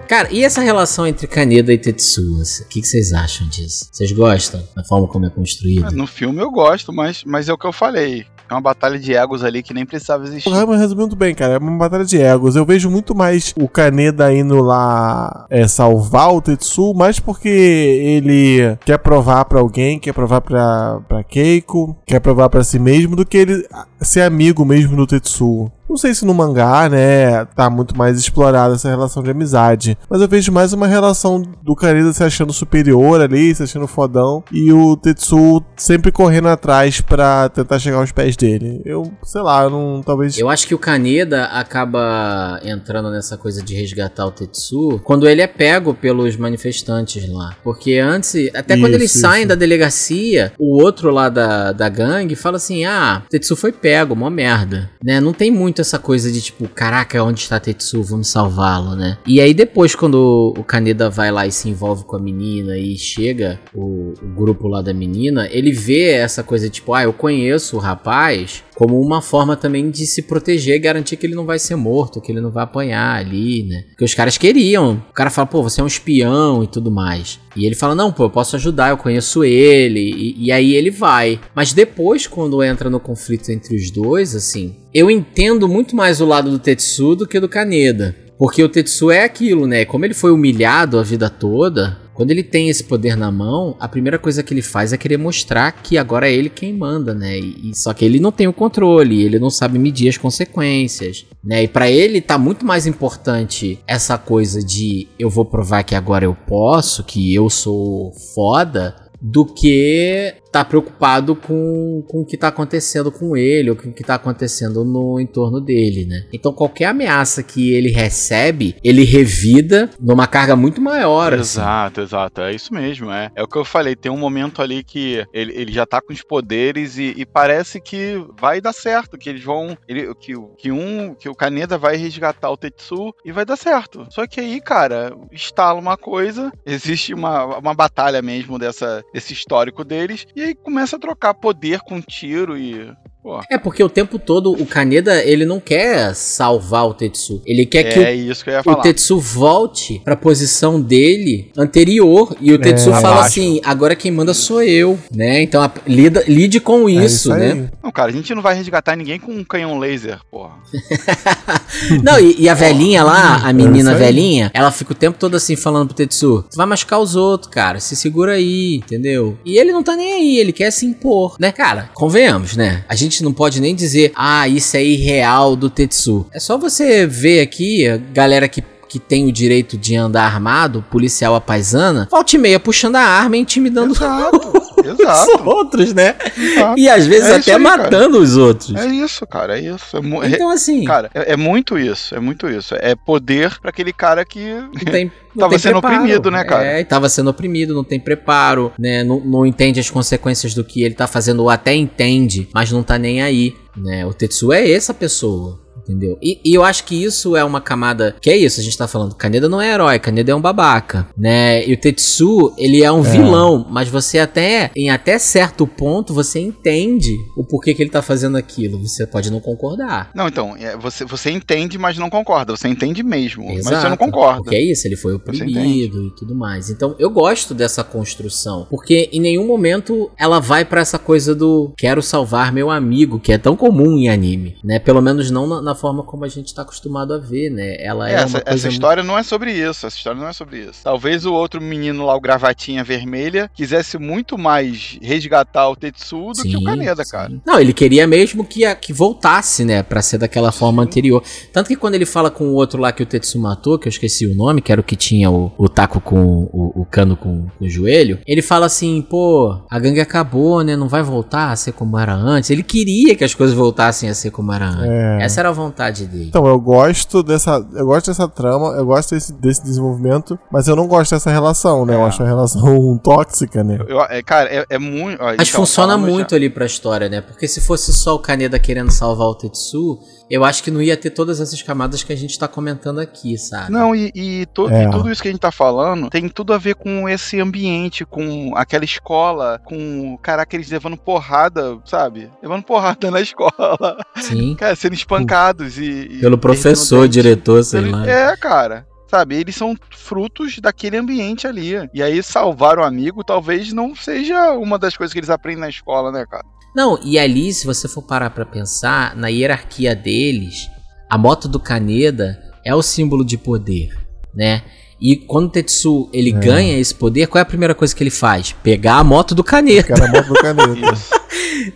Cara, e essa relação entre Kaneda e Tetsuo? assim, O que, que vocês acham disso? Vocês gostam da forma como é construído? No filme eu gosto, mas, mas é o que eu falei. É uma batalha de egos ali que nem precisava existir. O Raiman resumiu muito bem, cara. É uma batalha de egos. Eu vejo muito mais o Kaneda indo lá é, salvar o Tetsu, mais porque ele quer provar pra alguém, quer provar pra, pra Keiko, quer provar pra si mesmo, do que ele ser amigo mesmo do Tetsu. Não sei se no mangá, né, tá muito mais explorada essa relação de amizade. Mas eu vejo mais uma relação do Kaneda se achando superior ali, se achando fodão, e o Tetsu sempre correndo atrás pra tentar chegar aos pés dele. Eu, sei lá, eu não. Talvez. Eu acho que o Kaneda acaba entrando nessa coisa de resgatar o Tetsu quando ele é pego pelos manifestantes lá. Porque antes, até quando Isso, eles saem isso. da delegacia, o outro lá da, da gangue fala assim: ah, o Tetsu foi pego, mó merda. Né? Não tem muito essa coisa de tipo, caraca, onde está Tetsu? Vamos salvá-lo, né? E aí depois, quando o Kaneda vai lá e se envolve com a menina e chega o, o grupo lá da menina, ele vê essa coisa tipo, ah, eu conheço o rapaz como uma forma também de se proteger e garantir que ele não vai ser morto, que ele não vai apanhar ali, né? Porque os caras queriam. O cara fala, pô, você é um espião e tudo mais. E ele fala, não, pô, eu posso ajudar, eu conheço ele. E, e aí ele vai. Mas depois, quando entra no conflito entre os dois, assim, eu entendo muito mais o lado do Tetsu do que do Kaneda. Porque o Tetsu é aquilo, né? Como ele foi humilhado a vida toda, quando ele tem esse poder na mão, a primeira coisa que ele faz é querer mostrar que agora é ele quem manda, né? E, só que ele não tem o controle, ele não sabe medir as consequências, né? E pra ele tá muito mais importante essa coisa de eu vou provar que agora eu posso, que eu sou foda, do que tá preocupado com, com o que tá acontecendo com ele ou com o que tá acontecendo no entorno dele, né? Então qualquer ameaça que ele recebe, ele revida numa carga muito maior. assim. Exato, exato. É isso mesmo. É, é o que eu falei. Tem um momento ali que ele, ele já tá com os poderes e, e parece que vai dar certo. Que eles vão. Ele, que, que um. Que o Kaneda vai resgatar o Tetsu e vai dar certo. Só que aí, cara, instala uma coisa. Existe uma, uma batalha mesmo dessa, desse histórico deles. E aí começa a trocar poder com tiro e. Pô, É porque o tempo todo o Kaneda ele não quer salvar o Tetsu. Ele quer que o é isso que eu ia o. Tetsu volte pra posição dele anterior e o Tetsu fala abaixo. assim: agora quem manda sou eu, né? Então a- lida, lide com É isso, né? Não, cara, a gente não vai resgatar ninguém com um canhão laser, porra. Não, e, e a velhinha lá, a menina É isso aí. velhinha, ela fica o tempo todo assim falando pro Tetsu: Tu vai machucar os outros, cara, se segura aí, entendeu? E ele não tá nem aí, ele quer se impor, né, cara? Convenhamos, né? A gente não pode nem dizer, ah, isso é irreal do Tetsu. É só você ver aqui, a galera que que tem o direito de andar armado, policial à paisana, volta e meia puxando a arma e intimidando Exato. os outros, né? Exato. E às vezes É até aí, cara. matando os outros. É isso, cara, é isso. É mu- Então, assim, Cara, é, é muito isso, é muito isso. É poder pra aquele cara que. não tem. não Tava sendo oprimido, né, cara? É, tava sendo oprimido, não tem preparo, né? Não, não entende as consequências do que ele tá fazendo, ou até entende, mas não tá nem aí, né? O Tetsuo é essa pessoa. Entendeu? E, e eu acho que isso é uma camada. Que é isso, a gente tá falando. Kaneda não é herói, Kaneda é um babaca, né? E o Tetsu, ele é um vilão, mas você até, em até certo ponto, você entende o porquê que ele tá fazendo aquilo. Você pode não concordar. Não, então, é, você, você entende, mas não concorda. Você entende mesmo, mas você Exato, não concorda. Porque é isso, ele foi oprimido e tudo mais. Então eu gosto dessa construção, porque em nenhum momento ela vai pra essa coisa do quero salvar meu amigo, que é tão comum em anime, né? Pelo menos não na, na forma como a gente tá acostumado a ver, né? Ela é, É, uma essa, coisa essa história não é sobre isso. Essa história não é sobre isso. Talvez o outro menino lá, o gravatinha vermelha, quisesse muito mais resgatar o Tetsu do que o Sim, Kaneda, sim. cara. Não, ele queria mesmo que, a- que voltasse, né, Pra ser daquela forma anterior. Tanto que quando ele fala com o outro lá que o Tetsu matou, que eu esqueci o nome, que era o que tinha o, o taco com o, o cano com, com o joelho, ele fala assim, pô, a gangue acabou, né, não vai voltar a ser como era antes. Ele queria que as coisas voltassem a ser como era antes. É. Essa era a vontade dele. Então, eu gosto dessa. Eu gosto dessa trama, eu gosto desse, desse desenvolvimento, mas eu não gosto dessa relação, né? Eu É. acho a relação tóxica, né? Eu- é, cara, é, é muito. ó, Mas então, funciona falando já- muito ali pra história, né? Porque se fosse só o Kaneda querendo salvar o Tetsu, eu acho que não ia ter todas essas camadas que a gente tá comentando aqui, sabe? Não, e, e to- É. e tudo isso que a gente tá falando tem tudo a ver com esse ambiente, com aquela escola, com, caraca, eles levando porrada, sabe? Levando porrada na escola. Sim. Cara, sendo espancados e. e Pelo professor, diretor, sei Ele- lá. É, cara. Sabe, eles são frutos daquele ambiente ali. E aí, salvar o amigo talvez não seja uma das coisas que eles aprendem na escola, né, cara? Não, e ali, se você for parar pra pensar, na hierarquia deles, a moto do Kaneda é o símbolo de poder, né? E quando o Tetsu ele É. ganha esse poder, qual é a primeira coisa que ele faz? Pegar a moto do. Que era a moto do caneta.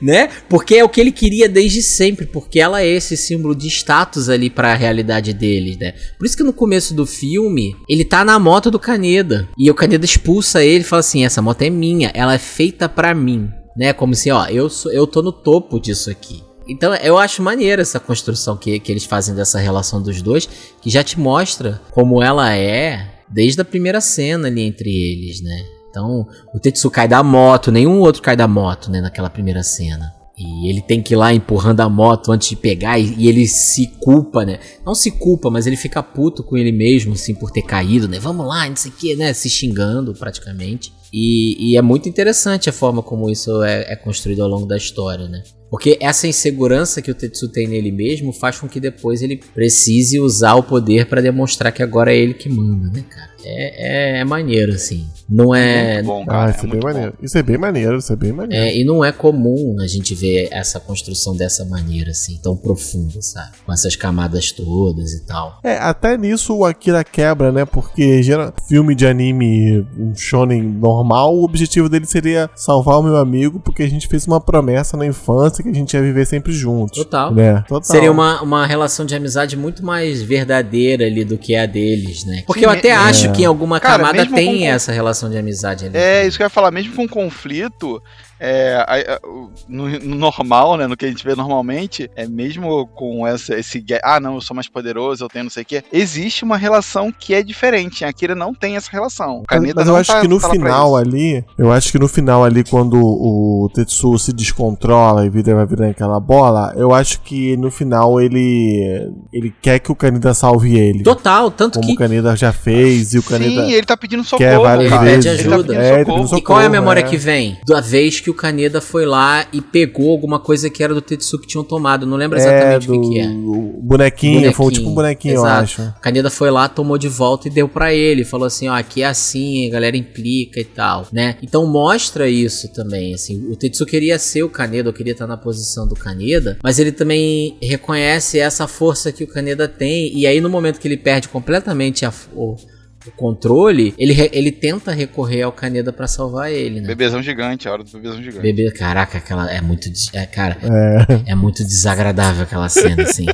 Né? Porque é o que ele queria desde sempre, porque ela é esse símbolo de status ali pra realidade deles, né? Por isso que no começo do filme, ele tá na moto do Kaneda, e o Kaneda expulsa ele e fala assim: "Essa moto é minha, ela é feita pra mim", né? Como se, ó, eu sou, eu tô no topo disso aqui. Então eu acho maneira essa construção que, que eles fazem dessa relação dos dois, que já te mostra como ela é desde a primeira cena ali entre eles, né? Então, o Tetsu cai da moto, nenhum outro cai da moto, né, naquela primeira cena. E ele tem que ir lá empurrando a moto antes de pegar e, e ele se culpa, né? Não se culpa, mas ele fica puto com ele mesmo, assim, por ter caído, né? Vamos lá, não sei o que, né? Se xingando praticamente. E, e é muito interessante a forma como isso é, é construído ao longo da história, né? Porque essa insegurança que o Tetsu tem nele mesmo faz com que depois ele precise usar o poder pra demonstrar que agora é ele que manda, né, cara? É, é, é maneiro, assim. Não é. Muito bom, Ah, cara. isso é, é bem muito bom. maneiro. Isso é bem maneiro, isso é bem maneiro. É, e não é comum a gente ver essa construção dessa maneira, assim, tão profunda, sabe? Com essas camadas todas e tal. É, até nisso o Akira quebra, né? Porque gera filme de anime, um shonen normal, o objetivo dele seria salvar o meu amigo, porque a gente fez uma promessa na infância que a gente ia viver sempre juntos. Total. Né? Total. Seria uma, uma relação de amizade muito mais verdadeira ali do que a deles, né? Porque eu até é. acho que em alguma Cara, camada tem com- essa relação de amizade ali. É, isso que eu ia falar, mesmo com conflito, é, a- a- o- no, no normal, né, no que a gente vê normalmente, é mesmo com essa, esse, ah, não, eu sou mais poderoso, eu tenho não sei o quê, existe uma relação que é diferente, a Akira não tem essa relação. O Mas, Kaneda mas eu não acho tá- que no tá final ali, eu acho que no final ali, quando o Tetsuo se descontrola e vira, vai virando aquela bola, eu acho que no final ele ele quer que o Kaneda salve ele. Total, tanto Como que. o Kaneda já fez e o Kaneda. Sim, ele tá pedindo socorro, quer várias Ele cara. pede vezes. Ele tá ajuda. É, ele tá socorro. pedindo E qual é a memória é. que vem? Da vez que o Kaneda foi lá e pegou alguma coisa que era do Tetsu que tinham tomado. Não lembro exatamente o que, que é. do bonequinho, foi tipo um bonequinho, eu Exato. acho. O Kaneda foi lá, tomou de volta e deu pra ele. Falou assim, ó, aqui é assim, a galera implica e tal, né? Então mostra isso também, assim. O Tetsu queria ser o Kaneda, ou queria estar na posição do Kaneda, mas ele também reconhece essa força que o Kaneda tem. E aí no momento que ele perde completamente a, o, o controle, ele, ele tenta recorrer ao Kaneda pra salvar ele, né? Bebezão gigante, a hora do bebezão gigante. Bebê, caraca, aquela é muito, é, cara, É. é muito desagradável aquela cena, assim.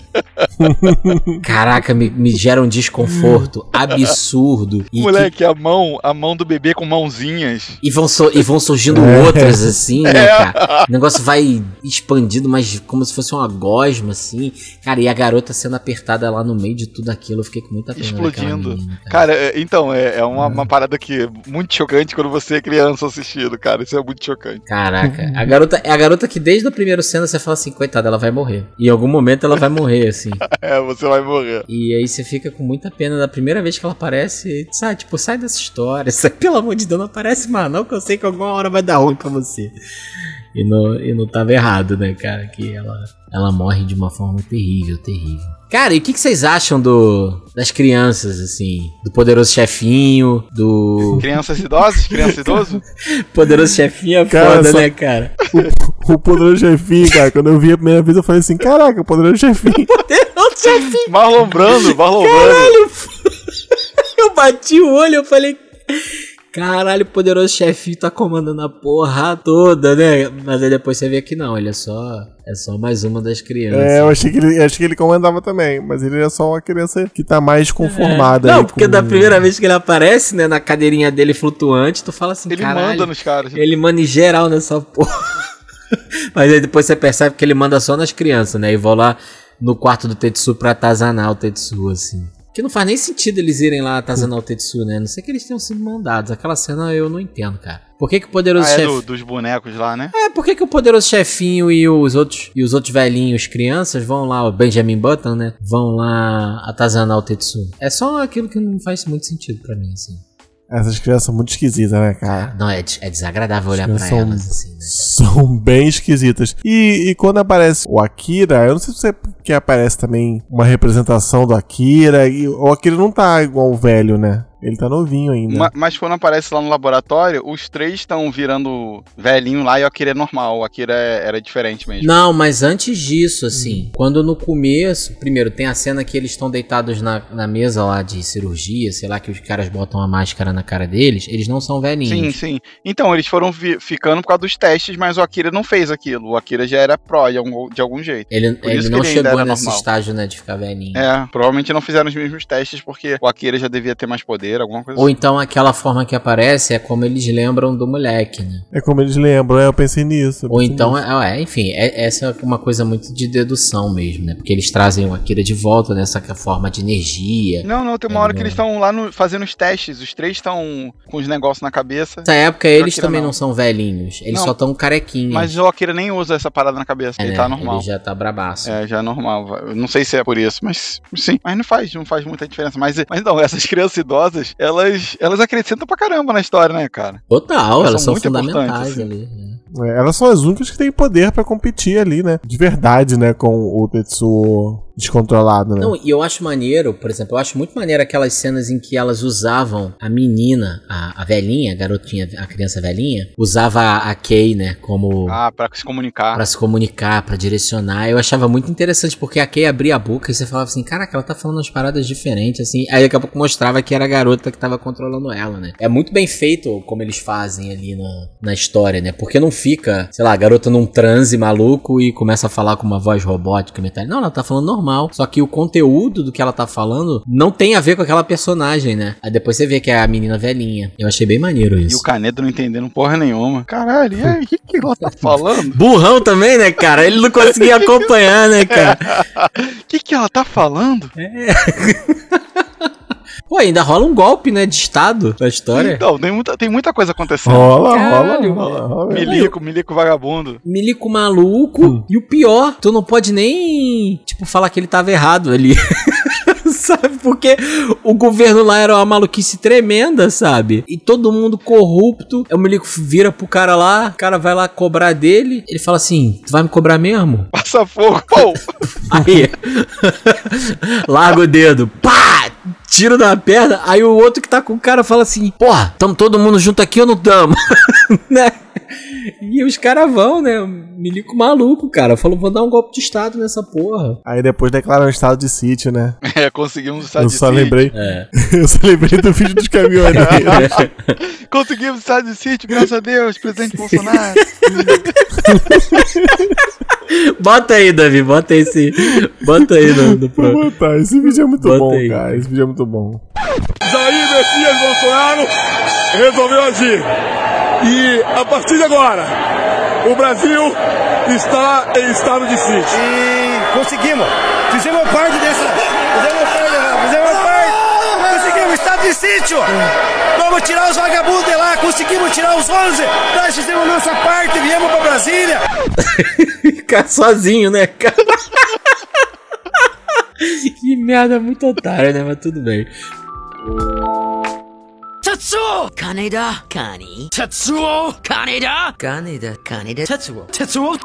Caraca, me, me gera um desconforto absurdo. E, que- Moleque, a mão, a mão do bebê com mãozinhas. e vão, su- e vão surgindo É. outras, assim, né, cara? O negócio vai expandindo, mas como se fosse uma gosma, assim. Cara, e a garota sendo apertada lá no meio de tudo aquilo, eu fiquei com muita pena Explodindo. menina, cara. Cara, é- então, é, é uma, uma parada que é muito chocante quando você é criança assistindo, cara. Isso é muito chocante. Caraca, a garota é a garota que desde a primeira cena você fala assim, coitada, ela vai morrer. E em algum momento ela vai morrer, assim. É, você vai morrer. E aí você fica com muita pena da primeira vez que ela aparece, sai, tipo, sai dessa história, sai, pelo amor de Deus, não aparece mais não, que eu sei que alguma hora vai dar ruim pra você. E não, e não tava errado, né, cara, que ela, ela morre de uma forma terrível, terrível. Cara, e o que, que vocês acham do das crianças, assim? Do poderoso chefinho, do... Crianças idosas, criança idoso? Poderoso chefinho é Cara, foda, só- né, cara? O poderoso chefinho, cara, quando eu vi a primeira vez, eu falei assim: caraca, o poderoso chefinho. Poderoso chefinho! Marlon Brando, Marlon Brando. Eu bati o olho, eu falei. Caralho, o poderoso chefinho tá comandando a porra toda, né? Mas aí depois você vê que não, ele é só. É só mais uma das crianças. É, eu achei que ele, achei que ele comandava também, mas ele é só uma criança que tá mais conformada. Não, aí porque com- da primeira vez que ele aparece, né, na cadeirinha dele flutuante, tu fala assim, Ele caralho, manda nos caras. ele manda em geral nessa porra. Mas aí depois você percebe que ele manda só nas crianças, né? E vão lá no quarto do Tetsu pra atazanar o Tetsu, assim. Que não faz nem sentido eles irem lá atazanar o Tetsu, né? A Não sei que eles tenham sido mandados. Aquela cena eu não entendo, cara. Por que, que o poderoso Ah, é chefe. do- dos bonecos lá, né? É, por que, que o poderoso chefinho e os outros e os outros velhinhos, crianças, vão lá, o Benjamin Button, né? Vão lá atazanar o Tetsu. É só aquilo que não faz muito sentido pra mim, assim. Essas crianças são muito esquisitas, né, cara? Não, é, é desagradável olhar pra São- elas, assim, né? São bem esquisitas. E, e quando aparece o Akira, eu não sei se é porque aparece também uma representação do Akira. E, o Akira não tá igual o velho, né? Ele tá novinho ainda. Ma- Mas quando aparece lá no laboratório, os três estão virando velhinho lá e o Akira é normal. O Akira é- era diferente mesmo. Não, mas antes disso, assim, quando no começo, primeiro tem a cena que eles estão deitados na, na mesa lá de cirurgia, sei lá, que os caras botam a máscara na cara deles, eles não são Sim, velhinhos. sim. Então, eles foram ficando por causa dos testes, mas o Akira não fez aquilo. O Akira já era pró de algum, de algum jeito. Ele, ele não ele chegou nesse normal. estágio, né, de ficar velhinho. É, provavelmente não fizeram os mesmos testes porque o Akira já devia ter mais poder, alguma coisa Ou assim. então aquela forma que aparece é como eles lembram do moleque, né? É como eles lembram, é, eu pensei nisso. eu Ou pensei então, nisso. é, é, enfim, é- essa é uma coisa muito de dedução mesmo, né? Porque eles trazem o Akira de volta nessa forma de energia. Não, não, tem uma hora que eles estão lá no- fazendo os testes. Os três estão com os negócios na cabeça. Nessa época eles também não. não. são velhinhos, eles Não. só estão carequinhos. Mas o Akira nem usa essa parada na cabeça. É, ele né? tá normal. Ele já tá brabaço. É, já é normal. Eu não sei se é por isso, mas sim. Mas não faz, não faz muita diferença. Mas, mas não, essas crianças idosas, elas, elas acrescentam pra caramba na história, né, cara? Total, Elas elas são são fundamentais assim. ali. né? É, elas são as únicas que têm poder pra competir ali, né? De verdade, né? Com o Tetsuo descontrolado, né? Não, e eu acho maneiro, por exemplo, eu acho muito maneiro aquelas cenas em que elas usavam a menina, a, a velhinha, a garotinha, a criança velhinha, usava a, a Kay, né, como Ah, pra se comunicar. Pra se comunicar, pra direcionar. Eu achava muito interessante porque a Kay abria a boca e você falava assim: Caraca, ela tá falando umas paradas diferentes, assim. Aí daqui a pouco mostrava que era a garota que tava controlando ela, né? É muito bem feito como eles fazem ali na, na história, né? Porque não fica, sei lá, a garota num transe maluco e começa a falar com uma voz robótica, metálica. Não, ela tá falando normal. Só que o conteúdo do que ela tá falando não tem a ver com aquela personagem, né? Aí depois você vê que é a menina velhinha. Eu achei bem maneiro E isso. o Canedo não entendendo porra nenhuma. Caralho, e aí? O que, que ela tá falando? Burrão também, né, cara? Ele não conseguia acompanhar, né, cara? O que, que ela tá falando? Pô, ainda rola um golpe, né, de estado na história. Então, tem muita, tem muita coisa acontecendo. Rola, Caralho, rola, rola, rola. Milico, milico vagabundo. Milico maluco. E o pior, tu não pode nem, tipo, falar que ele tava errado ali. sabe? Porque o governo lá era uma maluquice tremenda, sabe? E todo mundo corrupto. O Milico vira pro cara lá, o cara vai lá cobrar dele. Ele fala assim: Tu vai me cobrar mesmo? Passa fogo. Pô! Aí, larga o dedo, pá! Tiro na perna, aí o outro que tá com o cara fala assim: Porra, tamo todo mundo junto aqui ou não tamo? né? E os caras vão, né? Milico maluco, cara. Falou, vou dar um golpe de estado nessa porra. Aí depois declaram um estado de sítio, né? É, conseguimos o Eu estado de só sítio. lembrei. É. Eu só lembrei do vídeo dos caminhoneiros. Conseguimos o estado de sítio, graças a Deus, presidente Bolsonaro. bota aí, Davi, bota aí esse. Bota aí no, no Vou pro... botar. Esse vídeo é muito Bota bom, aí. cara. Esse vídeo é muito bom. Jair Messias Bolsonaro resolveu agir. E a partir de agora, o Brasil está em estado de sítio. E conseguimos. Fizemos parte dessa. Fizemos parte. Fizemos parte. Conseguimos, estado de sítio. Vamos tirar os vagabundos de lá. Conseguimos tirar os 11. Nós fizemos nossa parte. Viemos pra Brasília. Ficar sozinho, né, cara? que merda muito otário, né? Mas tudo bem. Tetsuo! Kaneda, Kani. Tetsuo! Kaneda! Kaneda, Kaneda. Tetsuo! Tetsuo!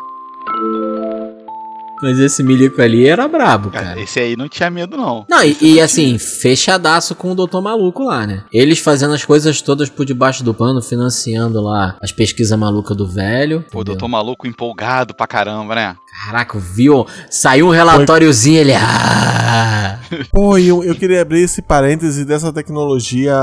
Mas esse milico ali era brabo, Cara, cara. esse aí não tinha medo, não. Não, e, e assim, fechadaço com o doutor maluco lá, né? Eles fazendo as coisas todas por debaixo do pano, financiando lá as pesquisas malucas do velho. Pô, entendeu? doutor maluco empolgado pra caramba, né? Caraca, viu? Saiu um relatóriozinho, ele. Ah! Pô, e eu, eu queria abrir esse parêntese dessa tecnologia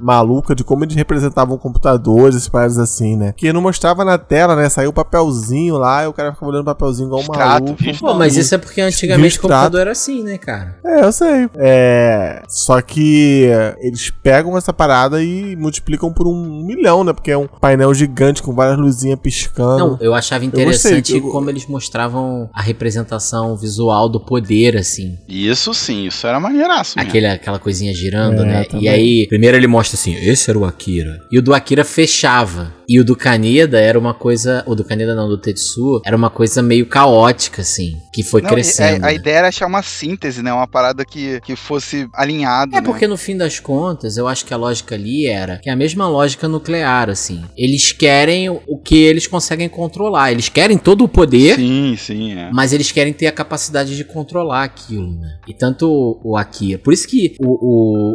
maluca de como eles representavam computadores, esses paradas assim, né? Que não mostrava na tela, né? Saiu o papelzinho lá e o cara ficava olhando o papelzinho igual um Extrato, maluco. visto. Pô, mas isso é porque antigamente o computador era assim, né, cara? É, eu sei. É. Só que eles pegam essa parada e multiplicam por um milhão, né? Porque é um painel gigante com várias luzinhas piscando. Não, eu achava interessante gostei, eu- como eles mostravam a representação visual do poder, assim. Isso sim, isso era maneiraço mesmo. Aquele, aquela coisinha girando, É, né? também. E aí, primeiro ele mostra assim, esse era o Akira. E o do Akira fechava. E o do Kaneda era uma coisa. O do Kaneda não, do Tetsuo, era uma coisa meio caótica, assim. Que foi Não, crescendo. a, a ideia era achar uma síntese, né? Uma parada que, que fosse alinhado, É né? porque no fim das contas, eu acho que a lógica ali era que é a mesma lógica nuclear, assim. Eles querem o que eles conseguem controlar. Eles querem todo o poder, Sim, sim, é. mas eles querem ter a capacidade de controlar aquilo, né? E tanto o, o Akira. Por isso que o,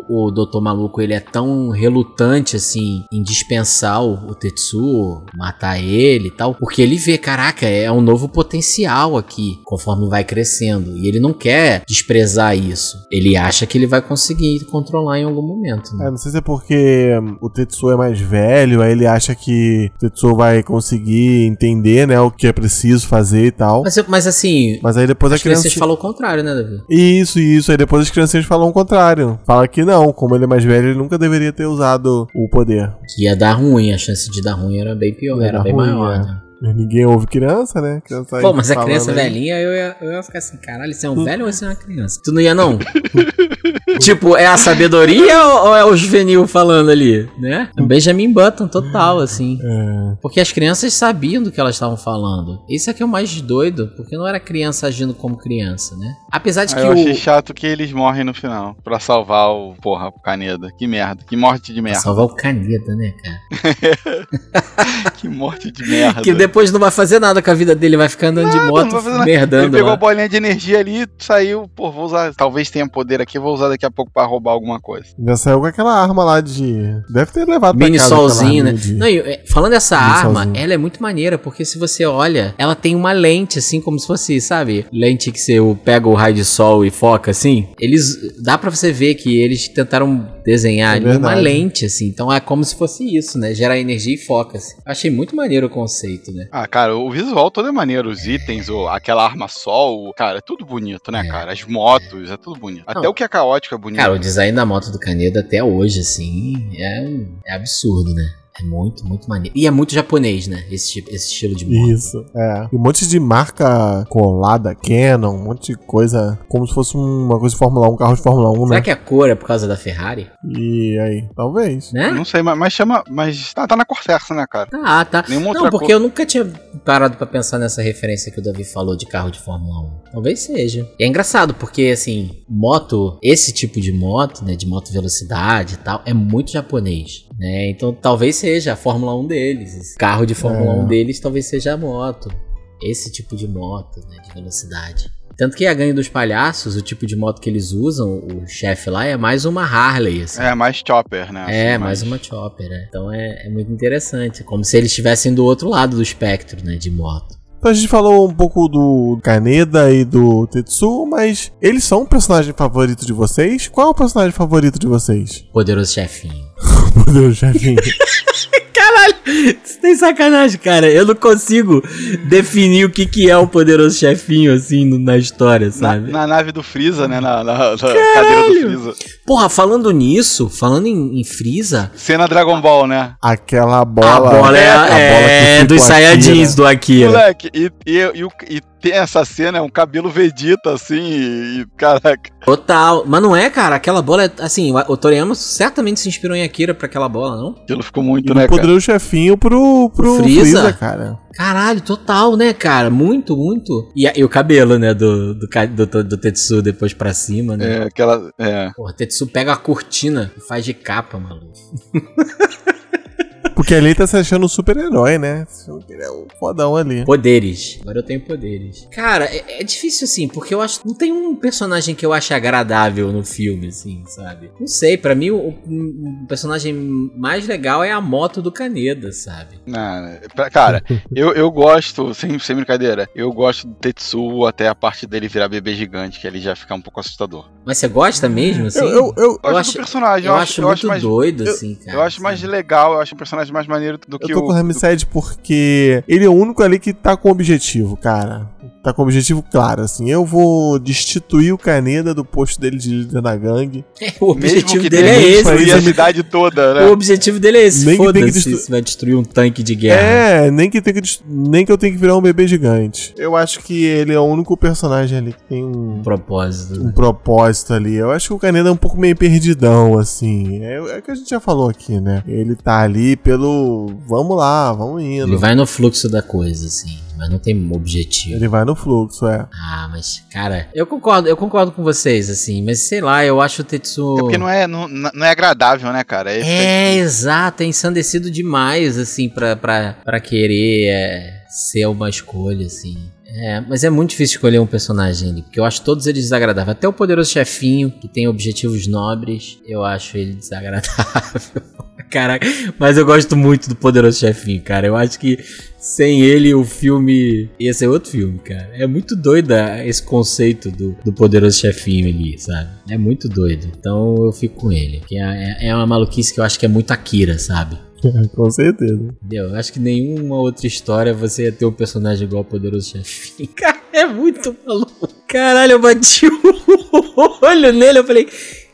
o, o Doutor Maluco ele é tão relutante, assim, em dispensar o, o Tetsuo, matar ele e tal, porque ele vê, caraca, é um novo potencial aqui, conforme vai crescendo. E ele não quer desprezar isso. Ele acha que ele vai conseguir controlar em algum momento. Né? É, não sei se é porque hum, o Tetsuo é mais velho, aí ele acha que o Tetsuo vai conseguir entender, né, o que é preciso fazer e tal. Mas, mas assim, Mas aí depois a criança. vocês falam o contrário, né, Davi? Isso, isso. Aí depois as crianças falam o contrário. Fala que não, como ele é mais velho, ele nunca deveria ter usado o poder. Que ia dar ruim, a chance de dar ruim era bem pior, Ia era bem ruim, maior, é. né? Ninguém ouve criança, né? Criança aí Pô, mas a criança aí. velhinha, eu ia, eu ia ficar assim, caralho, você é um velho ou você é uma criança? Tu não ia, não? tipo, é a sabedoria ou, ou é o juvenil falando ali, né? É Benjamin Button, total, assim. É. Porque as crianças sabiam do que elas estavam falando. Isso é que é o mais doido, porque não era criança agindo como criança, né? Apesar de Aí que eu achei o... chato que eles morrem no final. Pra salvar o, porra, o Caneda. Que merda. Que morte de merda. Salvar o caneta, né, cara? Que morte de merda. Que depois não vai fazer nada com a vida dele, vai ficar andando de Nada, moto, fazer nada. merdando Ele pegou lá. a bolinha de energia ali, saiu, pô, vou usar. Talvez tenha poder aqui, vou usar daqui a pouco pra roubar alguma coisa. Já saiu com aquela arma lá de. Deve ter levado pra Mini casa aquela solzinho, né? de- Não, e, é, falando dessa Mini arma, solzinho. ela é muito maneira, porque se você olha, ela tem uma lente, assim, como se fosse, sabe? Lente que você pega o raio de sol e foca, assim. Eles. Dá pra você ver que eles tentaram desenhar É uma lente, assim. Então é como se fosse isso, né? Gera energia e foca, assim. Achei muito maneiro o conceito, né? Ah, cara, o visual todo é maneiro. Os itens, o, aquela arma sol, cara, é tudo bonito, né, É. cara? As motos, é tudo bonito. Até Não. o que é caótico é bonito. Cara, o design da moto do Caneda até hoje, assim, é, um- é absurdo, né? É muito, muito maneiro. E é muito japonês, né? Esse, tipo- esse estilo de moto. Isso, é. E um monte de marca colada, Canon, um monte de coisa, como se fosse uma coisa de Fórmula 1, um carro de Fórmula 1, Será né? que a cor é por causa da Ferrari? E aí, talvez. Né? Não sei, mas, mas chama. Mas tá, tá na Corsair, né, cara? Tá, tá. Nenhuma Não, porque cor. eu nunca tinha parado pra pensar nessa referência que o Davi falou de carro de Fórmula 1. Talvez seja. E é engraçado, porque assim, moto, esse tipo de moto, né, de moto velocidade e tal, é muito japonês. Né? Então talvez seja a Fórmula 1 deles. Esse carro de Fórmula É. 1 deles talvez seja a moto. Esse tipo de moto, né, de velocidade. Tanto que a gangue dos palhaços, o tipo de moto que eles usam, o chefe lá, é mais uma Harley, assim. É, mais chopper, né? É, Assim, mais uma chopper, né? Então é, é muito interessante. Como se eles estivessem do outro lado do espectro, né? De moto. Então a gente falou um pouco do Kaneda e do Tetsuo, mas eles são o personagem favorito de vocês? Qual é o personagem favorito de vocês? Poderoso chefinho. Meu Deus, chefinho. Caralho, você tem sacanagem, cara. Eu não consigo definir o que, que é o poderoso chefinho, assim, no- na história, Na, sabe? na nave do Freeza, né? Na, na- na cadeira do Freeza. Porra, falando nisso, falando em, em Freeza, Cena Dragon Ball, né? Aquela a bola. bola é, a bola que é dos a Saiyajins do Akira. Moleque, e, e, e, e tem essa cena, é um cabelo Vegeta, assim, e, caraca. Total. Mas não é, cara. Aquela bola é. Assim, o o Toriyama certamente se inspirou em Akira pra aquela bola, não? Aquilo ficou muito, E né, o cara? poderoso chefinho pro, pro O Freeza? Freeza, cara. Caralho, total, né, cara? Muito, muito. E, e o cabelo, né, do, do, do, do, do Tetsu depois pra cima, né? É, aquela. É. Porra, o Tetsu pega a cortina e faz de capa, maluco. Porque ali tá se achando um super-herói, né? Ele é um fodão ali. Poderes. Agora eu tenho poderes. Cara, é, é difícil assim, porque eu acho. Não tem um personagem que eu ache agradável no filme, assim, sabe? Não sei, pra mim o, o- o personagem mais legal é a moto do Kaneda, sabe? Não, pra- cara, eu, eu gosto, sem, sem brincadeira, eu gosto do Tetsuo até a parte dele virar bebê gigante, que ele já fica um pouco assustador. Mas você gosta mesmo, assim? Eu, eu, eu, Eu, Eu acho- do personagem, eu acho eu muito mais, doido, eu- assim, cara. eu acho mais legal, eu acho um personagem mais maneiro do que eu tô o. com o Ramsed porque ele é o único ali que tá com objetivo, cara. Tá com objetivo claro, assim. Eu vou destituir o Kaneda do posto dele de líder da gangue. O objetivo que dele é esse. destruir a cidade toda, né? O objetivo dele é esse. Nem que tem que Foda-se destru- se vai destruir um tanque de guerra. É, nem que, tenha que dest- nem que eu tenha que virar um bebê gigante. Eu acho que ele é o único personagem ali que tem um, Um propósito. um propósito ali. Eu acho que o Kaneda é um pouco meio perdidão, assim. É, é o que a gente já falou aqui, né? Ele tá ali pelo. Vamos lá, vamos indo. Ele vai no fluxo da coisa, assim. Mas não tem objetivo. Ele vai no fluxo, é. Ah, mas, cara, eu concordo, eu concordo com vocês, assim, mas sei lá, eu acho o Tetsu. É porque não é, não, não é agradável, né, cara? É, É, exato, é ensandecido demais, assim, pra, pra, pra querer é, ser uma escolha, assim. É, mas é muito difícil escolher um personagem ali, porque eu acho todos eles desagradáveis. Até o poderoso chefinho, que tem objetivos nobres, eu acho ele desagradável. Caraca, mas eu gosto muito do poderoso chefinho, cara. Eu acho que sem ele o filme ia ser outro filme, cara. É muito doido esse conceito do, do poderoso chefinho ali, sabe? É muito doido. Então eu fico com ele. Que é, é uma maluquice que eu acho que é muito Akira, sabe? Com certeza. Eu acho que nenhuma outra história você ia ter um personagem igual ao Poderoso Chefinho. Cara, é muito maluco. Caralho, eu bati o olho nele, eu falei...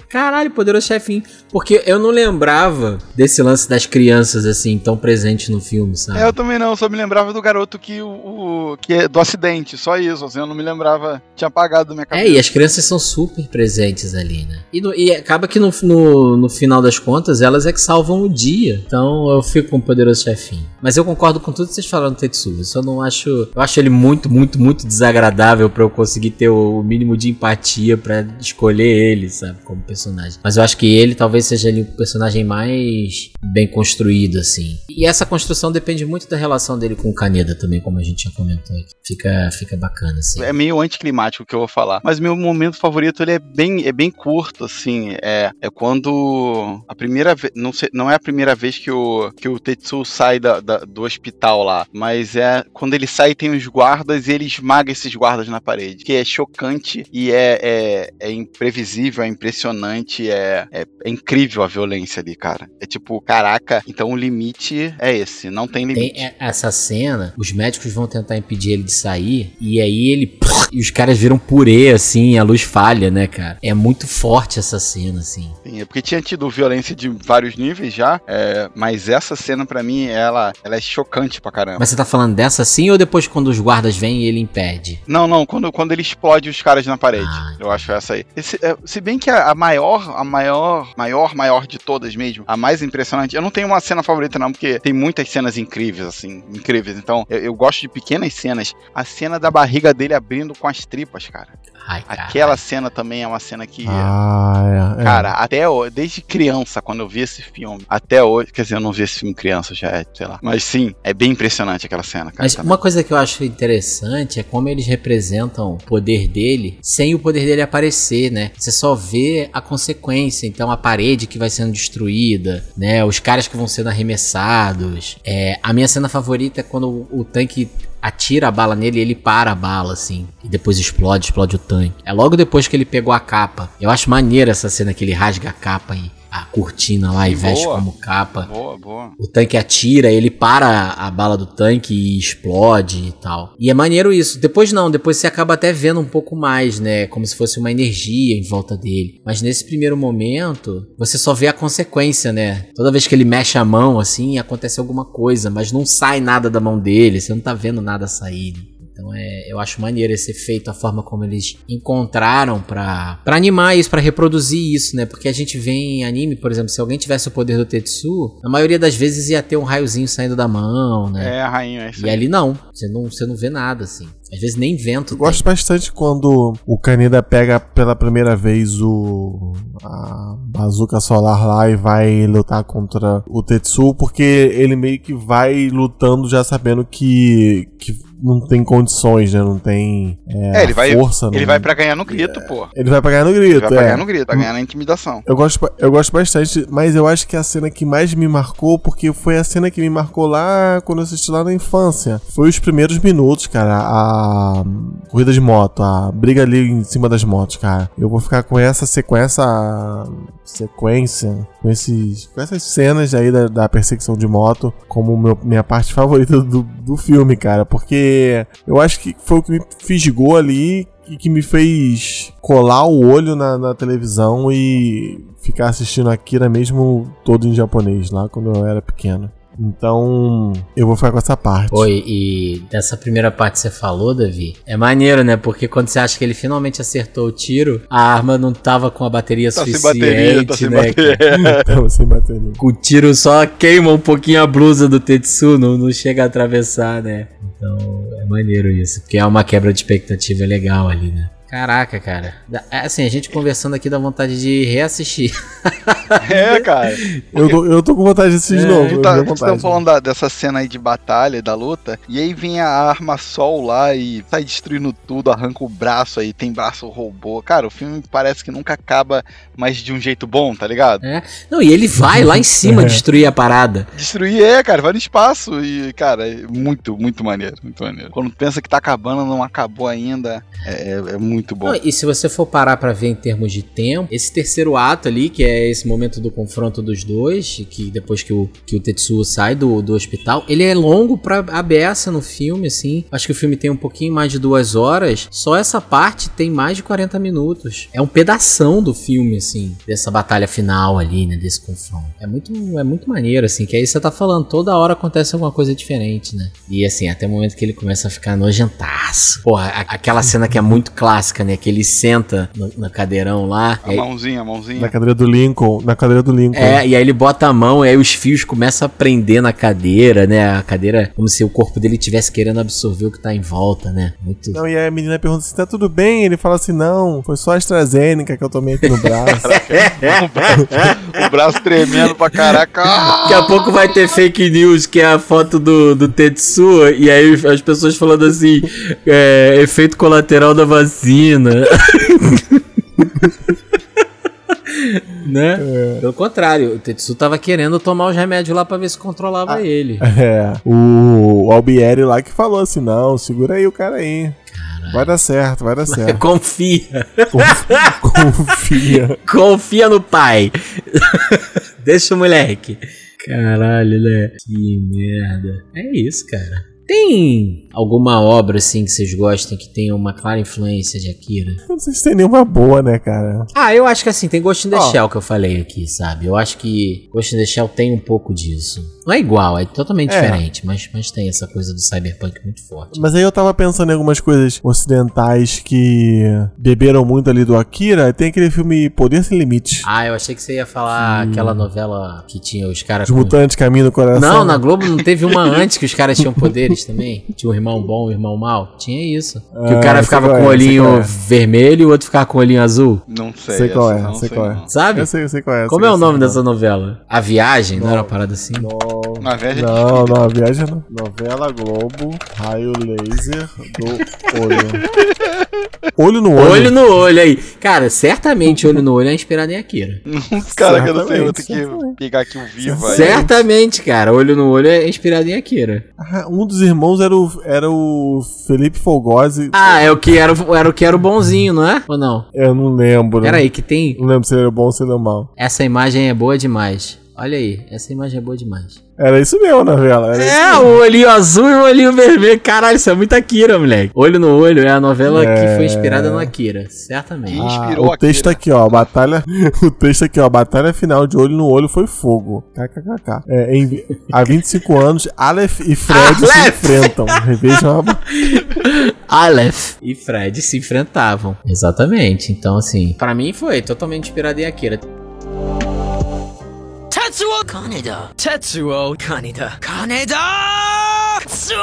Caralho, Poderoso Chefinho. Porque eu não lembrava desse lance das crianças, assim, tão presente no filme, sabe? É, eu também não, só me lembrava do garoto que o, o- que é do acidente, só isso, assim, eu não me lembrava, tinha apagado da minha É, cabeça. e as crianças são super presentes ali, né? E, no- e acaba que no, no, no final das contas, elas é que salvam o dia. Então eu fico com o poderoso chefinho. Mas eu concordo com tudo que vocês falaram do Tetsuo. Eu só não acho. Eu acho ele muito, muito, muito desagradável pra eu conseguir ter o mínimo de empatia pra escolher ele, sabe? Como personagem. Mas eu acho que ele talvez seja ali o personagem mais bem construído, assim. E essa construção depende muito da relação dele com o Kaneda também, como a gente já comentou aqui. Fica, fica bacana, assim. É meio anticlimático o que eu vou falar. Mas meu momento favorito ele é bem, é bem curto, assim. É, é quando a primeira vez. Não, não é a primeira vez que o, que o Tetsu sai da, da- do hospital lá. Mas é quando ele sai tem os guardas e ele esmaga esses guardas na parede. Que é chocante e é, é, é imprevisível, é impressionante, é, é, é incrível a violência ali, cara. É tipo, caraca, então o limite é esse, não tem limite. Tem e- essa cena, os médicos vão tentar impedir ele de sair, e aí ele. E os caras viram purê, assim, a luz falha, né, cara? É muito forte essa cena, assim. Sim, é porque tinha tido violência de vários níveis já, é, mas essa cena pra mim, ela, ela é chocante pra caramba. Mas você tá falando dessa assim ou depois quando os guardas vêm e ele impede? Não, não, quando, quando ele explode os caras na parede. Ah, eu acho essa aí. Esse- é, se bem que a, a maior, a maior, maior, maior de todas mesmo, a mais impressionante, eu não tenho uma cena favorita não, porque tem muitas cenas incríveis, assim, incríveis. Então, eu, eu gosto de pequenas cenas. A cena da barriga dele abrindo com as tripas, cara. Ai, cara. Aquela cena também é uma cena que. Ah, é. é. Cara, até ho- desde criança, quando eu vi esse filme, até hoje, quer dizer, eu não vi esse filme criança, já é, sei lá. Mas sim, é bem impressionante aquela cena, cara. Mas também. uma coisa que eu acho interessante é como eles representam o poder dele sem o poder dele aparecer, né? Você só vê a consequência. Então a parede que vai sendo destruída, né? Os caras que vão sendo arremessados. É, a minha cena favorita é quando o, o tanque atira a bala nele e ele para a bala, assim. E depois explode, explode o tanque. É logo depois que ele pegou a capa. Eu acho maneira essa cena que ele rasga a capa e a cortina lá e Sim, veste boa. como capa. Boa, boa. O tanque atira, ele para a bala do tanque e explode e tal. E é maneiro isso. Depois não, depois você acaba até vendo um pouco mais, né? Como se fosse uma energia em volta dele. Mas nesse primeiro momento, você só vê a consequência, né? Toda vez que ele mexe a mão, assim, acontece alguma coisa, mas não sai nada da mão dele, você não tá vendo nada sair. Então é, eu acho maneiro esse efeito, a forma como eles encontraram pra, pra animar isso, pra reproduzir isso, né? Porque a gente vê em anime, por exemplo, se alguém tivesse o poder do Tetsu, na maioria das vezes ia ter um raiozinho saindo da mão, né? É, a rainha, é isso E ali não, você não, você não vê nada assim. Às vezes nem vento. Eu gosto bastante quando o Kaneda pega pela primeira vez o a bazuca solar lá e vai lutar contra o Tetsu, porque ele meio que vai lutando já sabendo que, que não tem condições, né? Não tem é, É, ele vai, força. ele não- vai pra ganhar no grito, pô. Ele vai pagar no Ele grito, vai pra é. ganhar no grito, vai ganhar na intimidação. Eu gosto, eu gosto bastante, mas eu acho que a cena que mais me marcou, porque foi a cena que me marcou lá quando eu assisti lá na infância. Foi os primeiros minutos, cara. A corrida de moto, a briga ali em cima das motos, cara. Eu vou ficar com essa sequência. Sequência, com, esses, com essas cenas aí da, da perseguição de moto, como meu- minha parte favorita do, do filme, cara. Porque eu acho que foi o que me fisgou ali e que me fez colar o olho na, na televisão e ficar assistindo Akira mesmo todo em japonês lá quando eu era pequeno. Então, eu vou ficar com essa parte. Oi, e dessa primeira parte que você falou, Davi, é maneiro, né? Porque quando você acha que ele finalmente acertou o tiro, a arma não tava com a bateria Tá sem suficiente, bateria, tá sem né? bateria. Então, sem bateria. O tiro só queima um pouquinho a blusa do Tetsu, não, não chega a atravessar, né? Então é maneiro isso, porque é uma quebra de expectativa legal ali, né? Caraca, cara. É Assim, a gente conversando aqui dá vontade de reassistir. É, cara. Eu tô, eu tô com vontade de assistir de É, novo. Tá, vontade. tá falando da- dessa cena aí de batalha, da luta, e aí vem a arma sol lá e sai destruindo tudo, arranca o braço aí, tem braço robô. Cara, o filme parece que nunca acaba, mas de um jeito bom, tá ligado? É. Não, e ele vai lá em cima destruir a parada. Destruir é, cara, vai no espaço e, cara, é muito, muito maneiro, muito maneiro. Quando pensa que tá acabando, não acabou ainda, é, é- é muito bom. E se você for parar pra ver em termos de tempo, esse terceiro ato ali, que é esse momento do confronto dos dois, que depois que o, que o Tetsuo sai do, do hospital, ele é longo pra a beça no filme, assim. Acho que o filme tem um pouquinho mais de duas horas. Só essa parte tem mais de 40 minutos. É um pedação do filme, assim, dessa batalha final ali, né? Desse confronto. É muito, é muito maneiro, assim, que aí você tá falando, toda hora acontece alguma coisa diferente, né? E assim, até o momento que ele começa a ficar nojentaço. Porra, aquela cena que é muito clássica, né? Que ele senta no, no cadeirão lá. A aí- mãozinha, a mãozinha. Na cadeira do Lincoln. Na cadeira do Lincoln. é, e aí ele bota a mão e aí os fios começam a prender na cadeira, né? A cadeira, como se o corpo dele estivesse querendo absorver o que tá em volta, né? Muito. Não, e aí a menina pergunta se tá tudo bem. Ele fala assim: não, foi só a AstraZeneca que eu tomei aqui no braço. o braço tremendo pra caraca. Daqui a pouco vai ter fake news, que é a foto do, do Tetsuo, e aí as pessoas falando assim: é, efeito colateral da vacina. né? Pelo contrário, o Tetsu tava querendo tomar os remédios lá pra ver se controlava ele. é. O Albieri lá que falou assim: não, segura aí o cara aí. Vai dar certo, vai dar certo. Confia. Confia. Confia no pai. Deixa o moleque. Caralho, né? Que merda. É isso, cara. Tem alguma obra assim que vocês gostem que tenha uma clara influência de Akira? Não sei se tem nenhuma boa, né, cara? Ah, eu acho que assim, tem Ghost in the Ó. Shell que eu falei aqui, sabe? Eu acho que Ghost in the Shell tem um pouco disso. Não é igual, é totalmente É. diferente, mas, mas tem essa coisa do cyberpunk muito forte. Mas aí eu tava pensando em algumas coisas ocidentais que beberam muito ali do Akira. Tem aquele filme Poder Sem Limite. Ah, eu achei que você ia falar aquela novela que tinha os caras Os com... mutantes caminham no coração. Não, na Globo não teve uma antes que os caras tinham poderes. Deles também? Tinha um irmão bom, um irmão mau? Tinha isso. Que Ah, o cara sei ficava com o é, olhinho é. vermelho e o outro ficava com o olhinho azul. Não sei. Sei qual é, não sei qual é. não. Sabe? Eu sei, eu sei qual é. Como é o nome dessa novela? A Viagem? Não, era uma parada assim? No- Na viagem de Não, não, a viagem não. Novela Globo, raio laser do olho. Olho no olho. Olho no olho aí. Cara, certamente olho no olho é inspirado em Akira. Que eu não sei, eu que pegar aqui o vivo aí. Certamente, cara. Olho no olho é inspirado em Akira. Ah, um dos irmãos era o, era o Felipe Fogosi. Ah, é o que era, o- era o que era o bonzinho, não é? Ou não? Eu não lembro. Pera aí, que tem. Não lembro se ele era bom ou se ele era mal. Essa imagem é boa demais. Olha aí, essa imagem é boa demais. Era isso mesmo, na novela. É, o olhinho azul e o olhinho vermelho. Caralho, isso é muito Akira, moleque. Olho no olho é a novela que É. foi inspirada no Akira. Certamente. Ah, inspirou o texto Akira. aqui, ó, a batalha. O texto aqui, ó, a batalha final de olho no olho foi fogo. KKKK. É, em, há 25 anos, Aleph e Fred se Aleph! enfrentam. Revejam a. Aleph e Fred se enfrentavam. Exatamente. Então, assim, pra mim foi totalmente inspirado em Akira. Tetsuo Kaneda. Tetsuo Kaneda. Kaneda! Tetsuo!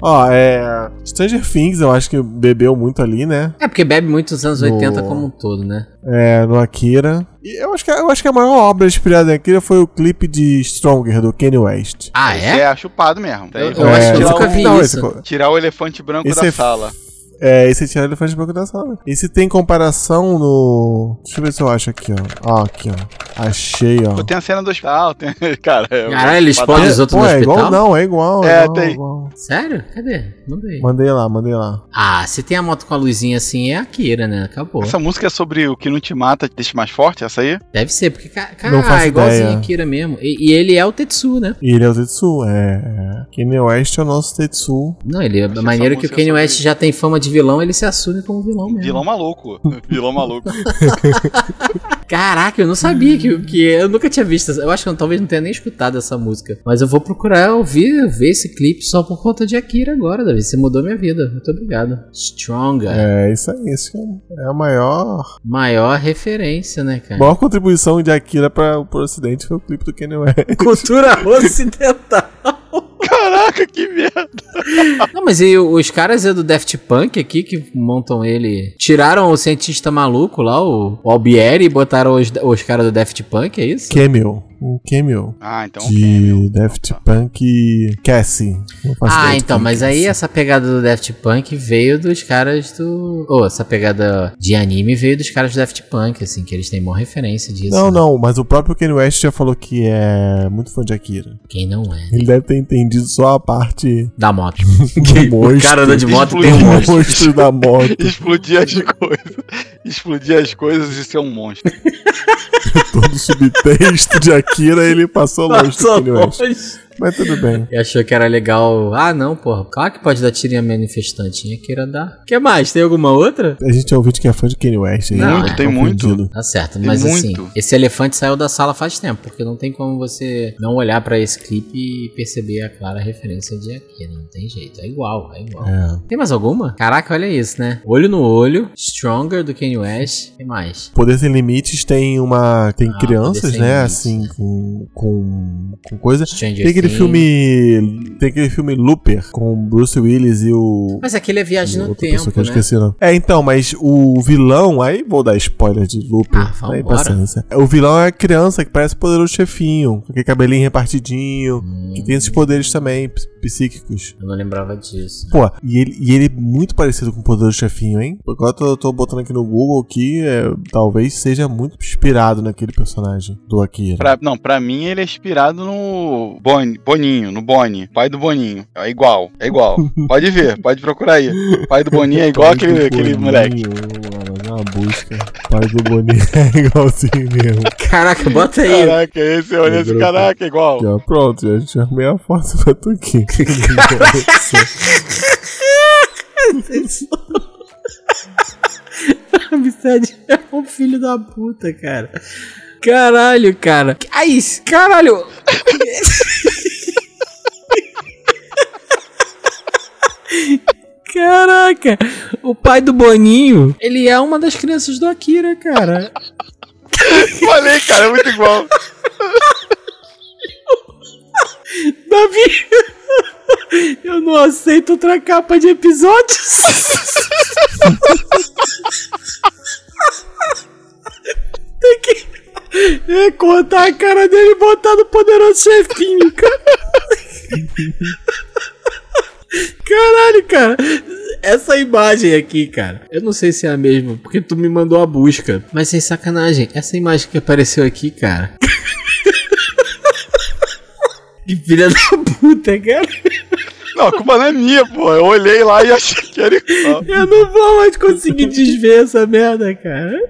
Ó, é. Stranger Things, eu acho que bebeu muito ali, né? É porque bebe muito os anos 80 No- como um todo, né? É, no Akira. E eu acho que, eu acho que a maior obra inspirada em Akira foi o clipe de Stronger, do Kanye West. Ah, é? é chupado mesmo. Eu, eu acho que eu esse nunca é- vi não, isso. esse- Tirar o elefante branco Esse da é- sala. É, esse tira elefante branco da sala. Esse tem comparação no. Deixa eu ver se eu acho aqui, ó. Ó, aqui, ó. Achei, ó. Tem a cena do hospital, tem... Cara, eu- Caralho, ele explode os outros Pô, no é hospital? igual? Não, é igual. É, igual, tem. igual. Sério? Cadê? Manda aí. Mandei lá, mandei lá. Ah, se tem a moto com a luzinha assim, é Akira, né? Acabou. Essa música é sobre o que não te mata, te deixa mais forte, essa aí? Deve ser, porque, cara, é igualzinho ideia. Akira mesmo. E, e ele é o Tetsu, né? E ele é o Tetsu, é. é. Kanye West é o nosso Tetsu. Não, ele é maneiro que o Kanye West já tem fama de vilão, ele se assume como vilão mesmo. Vilão maluco. Vilão maluco. Caraca, eu não sabia que, que eu nunca tinha visto. essa- Eu acho que eu talvez não tenha nem escutado essa música. Mas eu vou procurar ouvir, ver esse clipe só por conta de Akira agora, Davi. Você mudou minha vida. Muito obrigado. Stronger. É, isso aí. Isso que é a maior. Maior referência, né, cara? maior contribuição de Akira para o ocidente foi o clipe do Kanye West. Cultura ocidental. Caraca, que merda. Não, mas e os caras é do Daft Punk aqui que montam ele. Tiraram o cientista maluco lá, o, o Albieri, e botaram os, os caras do Daft Punk, é isso? Cameo. Um cameo. Ah, então. De Daft Punk Cassie. Não faço Ah, então, mas que aí essa pegada do Daft Punk veio dos caras do. Ou essa pegada de anime veio dos caras do Daft Punk, assim, que eles têm mó referência disso. Não, né? não, mas o próprio Kanye West já falou que é muito fã de Akira. Quem não é? Ele deve ter entendido só a parte Da moto. do o monstro. cara anda de moto Explodiu. tem um o monstro. monstro da moto. Explodir as coisas. Explodir as coisas e ser um monstro. Todo subtexto de Akira, ele passou longe do Passou Kanye West. longe. Mas tudo bem. E achou que era legal. Ah, não, porra. Claro que pode dar em manifestante. Tinha que dar. que mais? Tem alguma outra? A gente é ouvinte que é fã de Kanye West. aí, Não, tem muito. Tá certo, Tem mas assim, muito. esse elefante saiu da sala faz tempo, porque não tem como você não olhar pra esse clipe e perceber a clara referência de aqui, não tem jeito, é igual, é igual. É. Tem mais alguma? Caraca, olha isso, né? Olho no olho, Stronger do Kanye West, tem mais. Poder Sem Limites tem uma. Tem Ah, crianças, né? Assim, né? com, com. com coisa. Stranger Tem aquele Things. filme. Tem aquele filme Looper com o Bruce Willis e o. Mas aquele é viagem no tempo, que eu né? esqueci, não. É, então, mas o vilão. Aí vou dar spoiler de Looper. Ah, aí, vambora. paciência. O vilão é a criança que parece o poderoso chefinho. Com aquele cabelinho repartidinho. Que tem esses poderes também, ps- psíquicos. Eu não lembrava disso. Pô, e ele, e ele é muito parecido com o poderoso chefinho, hein? Agora eu tô, tô botando aqui no Google que é, talvez seja muito inspirado naquele personagem do Akira. Pra, não, pra mim ele é inspirado no Boni, Boninho, no Boni, pai do Boninho. É igual, é igual. Pode ver, pode procurar aí. Pai do Boninho é igual aquele, aquele Boninho, moleque. mano, dá uma busca. Pai do Boninho é igualzinho mesmo. Caraca, bota aí. Caraca, esse olha esse caraca, é igual. Ó, pronto, já te arrumei a foto pra tu aqui. Amistade é um filho da puta, cara. Caralho, cara. Ai, caralho. Caraca, o pai do Boninho, ele é uma das crianças do Akira, cara. Falei, cara, é muito igual. Davi! Eu não aceito outra capa de episódios. Tem que é, cortar a cara dele e botar no poderoso chefinho, cara. Caralho, cara. Essa imagem aqui, cara. Eu não sei se é a mesma, porque tu me mandou a busca. Mas sem sacanagem, essa imagem que apareceu aqui, cara. Que filha da puta, cara. Não, a culpa não é minha, pô. Eu olhei lá e achei que era igual. Eu não vou mais conseguir desver essa merda, cara.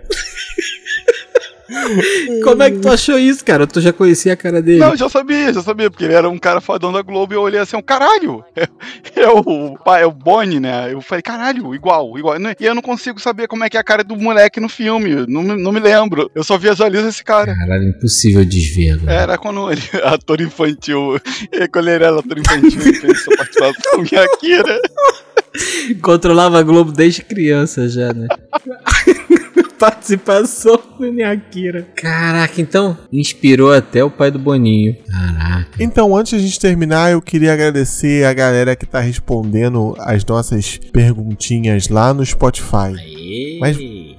Como é que tu achou isso, cara? Tu já conhecia a cara dele? Não, eu já sabia, já sabia, porque ele era um cara fodão da Globo e eu olhei assim, um caralho! É, é o pai, é o Bonnie, né? Eu falei, caralho, igual, igual. E eu não consigo saber como é que é a cara do moleque no filme. Não, me- não me lembro. Eu só visualizo esse cara. Caralho, impossível desver agora. Era quando ele, ator infantil, quando ele era ator infantil, ele fez sua participação em Akira. Controlava a Globo desde criança já, né? Participação do Nyakira. Caraca, então inspirou até o pai do Boninho. Caraca. Então, antes de a gente terminar, eu queria agradecer a galera que tá respondendo as nossas perguntinhas lá no Spotify. Mas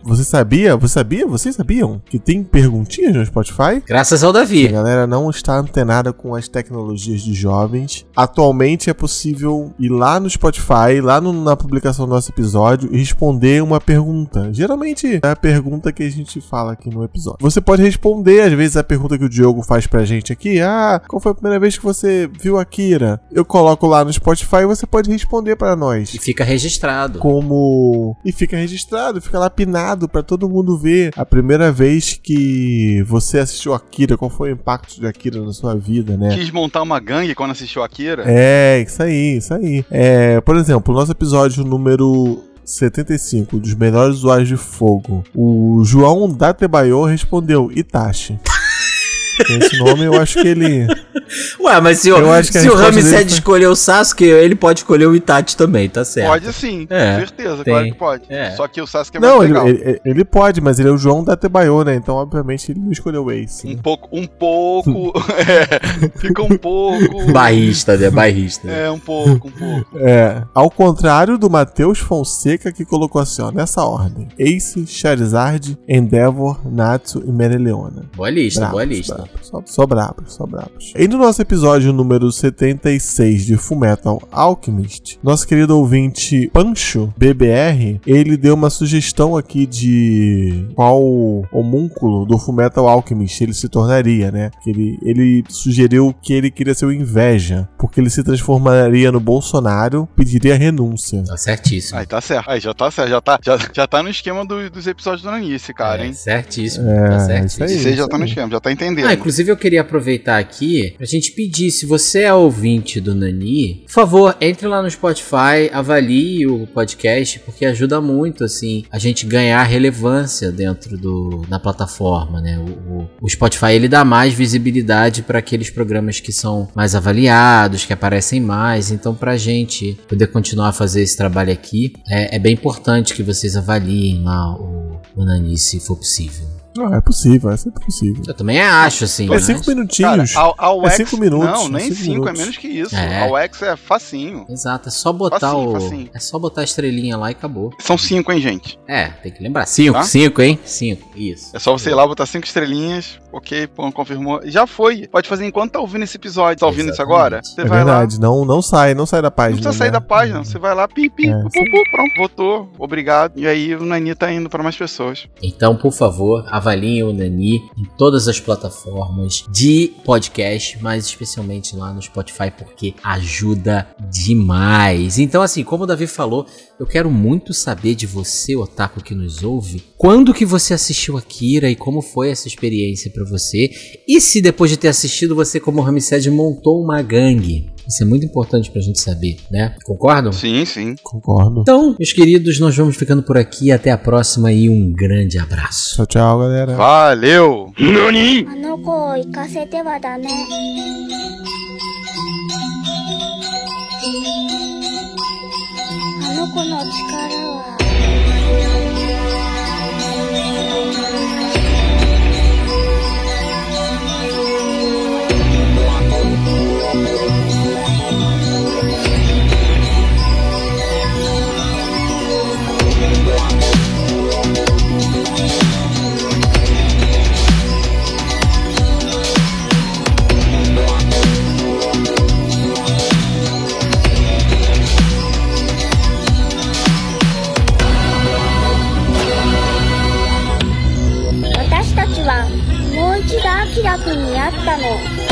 você sabia? Você sabia? Vocês sabiam que tem perguntinhas no Spotify? Graças ao A Davi. galera não está antenada com as tecnologias de jovens. Atualmente é possível ir lá no Spotify, lá no- na publicação do nosso episódio, e responder uma pergunta. Geralmente é a pergunta que a gente fala aqui no episódio. Você pode responder, às vezes, a pergunta que o Diogo faz pra gente aqui. Ah, qual foi a primeira vez que você viu a Kira? Eu coloco lá no Spotify e você pode responder pra nós E fica registrado. como e fica registrado, fica lá pinado pra todo mundo ver a primeira vez que você assistiu Akira, qual foi o impacto de Akira na sua vida, né? Quis montar uma gangue quando assistiu Akira. É, isso aí, isso aí. É, por exemplo, o nosso episódio número 75 dos melhores usuários de fogo. O João Datebayo respondeu Itachi. Com esse nome, eu acho que ele. Ué, mas se, o- se o Ramsed escolher o Sasuke, ele pode escolher o Itachi também, tá certo. Pode sim, É, com certeza, tem. claro que pode. É. Só que o Sasuke é Não, mais ele, legal. ele, ele pode, mas ele é o João Datebayo, né? Então, obviamente, ele não escolheu o Ace. Um né? pouco, um pouco. é, fica um pouco. Barrista, né? Barrista. É, um pouco, um pouco. É, ao contrário do Matheus Fonseca que colocou assim, ó, nessa ordem: Ace, Charizard, Endeavor, Natsu e Mereleona. Boa lista, Brabos, boa lista. brabos, Só, só brabos, só brabos. E no nosso episódio número 76 de Fullmetal Alchemist, nosso querido ouvinte Pancho BBR, ele deu uma sugestão aqui de qual homúnculo do Fullmetal Alchemist ele se tornaria, né? Que ele, ele sugeriu que ele queria ser o Inveja, porque ele se transformaria no Bolsonaro, pediria renúncia. Tá certíssimo. Aí tá certo. Aí já tá certo. Já tá, já, já tá no esquema do- dos episódios do Nanice, cara, É, hein? certíssimo. É, tá isso certíssimo. aí. Você já tá no esquema, já tá entendendo. Ah, inclusive eu queria aproveitar aqui pra gente pedir, se você é ouvinte do Nani, por favor, entre lá no Spotify, avalie o podcast, porque ajuda muito, assim, a gente ganhar relevância dentro do, da plataforma, né? O, o- o Spotify, ele dá mais visibilidade para aqueles programas que são mais avaliados, que aparecem mais, então pra gente poder continuar a fazer esse trabalho aqui, é, é bem importante que vocês avaliem lá o, o Nani, se for possível. Não, é possível, é sempre possível. Eu também acho, assim, É mas- cinco Cara, minutinhos. ao, ao É X, cinco minutos, Não, é nem cinco 5, é menos que isso. É. Ao X é facinho. Exato, é só botar Facinho, o. facinho. É só botar a estrelinha lá e acabou. São 5, hein, gente? É, tem que lembrar. Cinco, Tá? cinco, hein? Cinco, isso. É só você ir lá botar 5 estrelinhas. Ok, pô, confirmou. Já foi. Pode fazer enquanto tá ouvindo esse episódio. Tá ouvindo isso agora? Exatamente. Você É vai lá. verdade, não, não sai, não sai da Não página. precisa sair né? da página, você vai lá, pi, pi, É, pu, pu, pu, pronto, votou, obrigado. E aí o Nani tá indo pra mais pessoas. Então, por favor, avaliem o Nani em todas as plataformas de podcast, mas especialmente lá no Spotify, porque ajuda demais. Então, assim, como o Davi falou, eu quero muito saber de você, otaku que nos ouve, quando que você assistiu Akira e como foi essa experiência pra você, e se depois de ter assistido você, como Ramsed, montou uma gangue. Isso é muito importante pra gente saber, né? Concordam? Sim, sim. Concordo. Então, meus queridos, nós vamos ficando por aqui. Até a próxima e um grande abraço. Tchau, tchau, galera. Valeu! 何あの子を行かせてはダメあ の子の力は。近くにあったの。